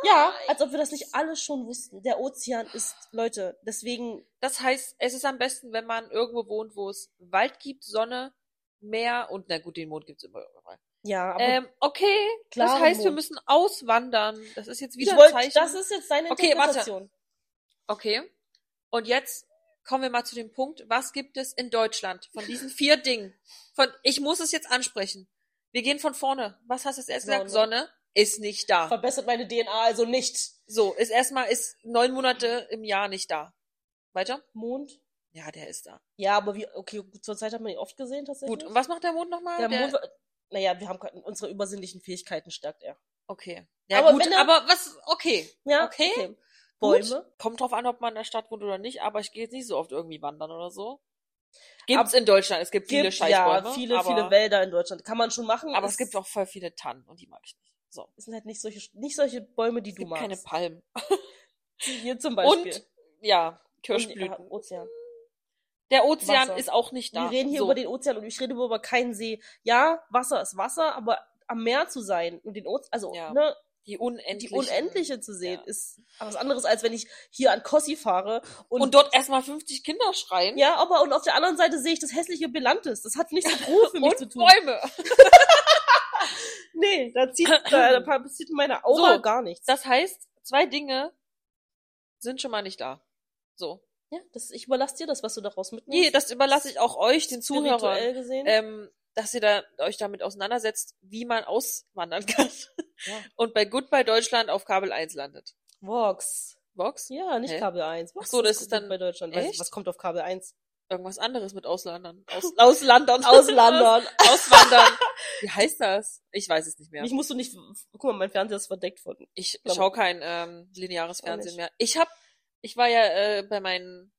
ja, als ob wir das nicht alle schon wussten. Der Ozean ist, Leute, deswegen, Das heißt, es ist am besten, wenn man irgendwo wohnt, wo es Wald gibt, Sonne, Meer und na gut, den Mond gibt's immer überall. ja, aber Ähm, okay, das heißt, wir Mond. müssen auswandern. Das ist jetzt ich wieder ein Zeichen. das ist jetzt deine Okay, warte. Interpretation. Okay. Und jetzt kommen wir mal zu dem Punkt, was gibt es in Deutschland von diesen vier Dingen? Von, ich muss es jetzt ansprechen. Wir gehen von vorne. Was hast du jetzt erst gesagt? Sonne. Ist nicht da. Verbessert meine DNA also nicht. So, ist erstmal, ist neun Monate im Jahr nicht da. Weiter? Mond? Ja, der ist da. Ja, aber wie, okay, zur Zeit hat man ihn oft gesehen tatsächlich. Gut, und was macht der Mond nochmal? Der Mond, naja, wir haben unsere übersinnlichen Fähigkeiten stärkt er. Okay. Ja, Aber gut, wenn er- aber was, okay. Ja, Okay. Bäume. Gut. Kommt drauf an, ob man in der Stadt wohnt oder nicht, aber ich gehe jetzt nicht so oft irgendwie wandern oder so. Gibt's in Deutschland, es gibt viele Gibt, Scheißbäume. ja, viele, viele Wälder in Deutschland. Kann man schon machen. Aber es gibt auch voll viele Tannen und die mag ich nicht. So. Es sind halt nicht solche, nicht solche Bäume, die Es du gibt magst. keine Palmen. Hier zum Beispiel. Und, ja, Und, Kirschblüten. ja, Ozean. Der Ozean Wasser. ist auch nicht da. Wir reden hier so. über den Ozean und ich rede über keinen See. Ja, Wasser ist Wasser, aber am Meer zu sein und den Ozean, also Ja. ne, die die unendlichen. Unendliche zu sehen, Ja. ist was anderes, als wenn ich hier an Kossi fahre und, Und, dort erstmal 50 Kinder schreien. ja, aber und auf der anderen Seite sehe ich das hässliche Belantes. Das hat nichts mit Ruhe für mich und zu tun. Bäume. Nee, da zieht, da, da passiert in meiner Aura So. gar nichts. Das heißt, zwei Dinge sind schon mal nicht da. So. ja, das, ich überlasse dir das, was du daraus mitnimmst. Nee, das überlasse ich auch euch, den Zuhörern, gesehen. ähm, dass ihr da, euch damit auseinandersetzt, wie man auswandern kann. Ja. Und bei Goodbye Deutschland auf Kabel 1 landet. Vox. Vox? Ja, nicht Hä? Kabel 1. Ach so, das ist dann- bei Deutschland. Weiß ich, Echt? was kommt auf Kabel 1? Irgendwas anderes mit Auslandern. Aus, Auslandern. Auslandern. Auswandern. Wie heißt das? Ich weiß es nicht mehr. Mich musst du nicht. Guck mal, mein Fernseher ist verdeckt von. Ich schaue kein ähm, lineares Fernsehen mehr. Ich hab, ich war ja äh, bei meinen,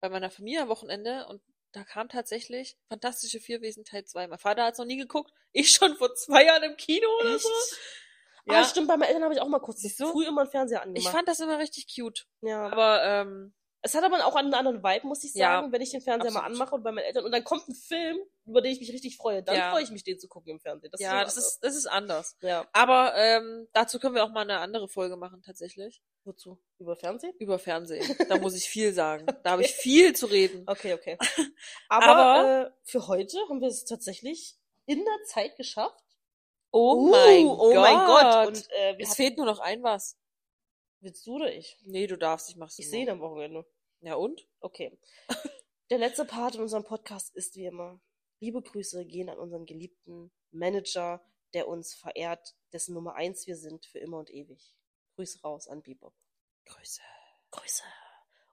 bei meiner Familie am Wochenende und da kam tatsächlich Fantastische Vierwesen Teil 2. Mein Vater hat's noch nie geguckt. Ich schon vor zwei Jahren im Kino oder Echt? so. Ja, Ja. stimmt, bei meinen Eltern habe ich auch mal kurz du? früh immer einen Fernseher angemacht. Ich fand das immer richtig cute. ja. Aber ähm, Es hat aber auch einen anderen Vibe, muss ich Ja, sagen, wenn ich den Fernseher mal absolut. anmache und bei meinen Eltern und dann kommt ein Film, über den ich mich richtig freue. Dann Ja. freue ich mich, den zu gucken im Fernsehen. Das ja, ist das ist, das ist anders. Ja. Aber ähm, dazu können wir auch mal eine andere Folge machen, tatsächlich. Wozu? Über Fernsehen? Über Fernsehen. Da muss ich viel sagen. Da habe ich viel zu reden. Okay, okay. Aber, Aber- äh, für heute haben wir es tatsächlich in der Zeit geschafft. Oh Uh, mein oh Gott. mein Gott. Und äh, es hatten- fehlt nur noch ein was. Willst du oder ich? Nee, du darfst, ich mach's Ich sehe ihn am Wochenende. Ja und? Okay. Der letzte Part in unserem Podcast ist wie immer. Liebe Grüße gehen an unseren geliebten Manager, der uns verehrt, dessen Nummer eins wir sind für immer und ewig. Grüße raus an Bebop. Grüße. Grüße.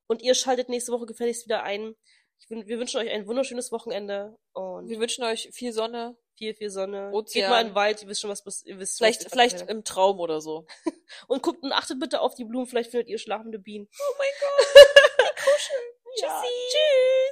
Und ihr schaltet nächste Woche gefälligst wieder ein. Ich, wir wünschen euch ein wunderschönes Wochenende und Wir wünschen euch viel Sonne. Viel, viel Sonne. Ozean. Geht mal in den Wald, ihr wisst schon, was ihr wisst. Vielleicht, was vielleicht im Traum oder so. Und guckt und achtet bitte auf die Blumen, vielleicht findet ihr schlafende Bienen. Oh mein Gott. Ja. Tschüssi.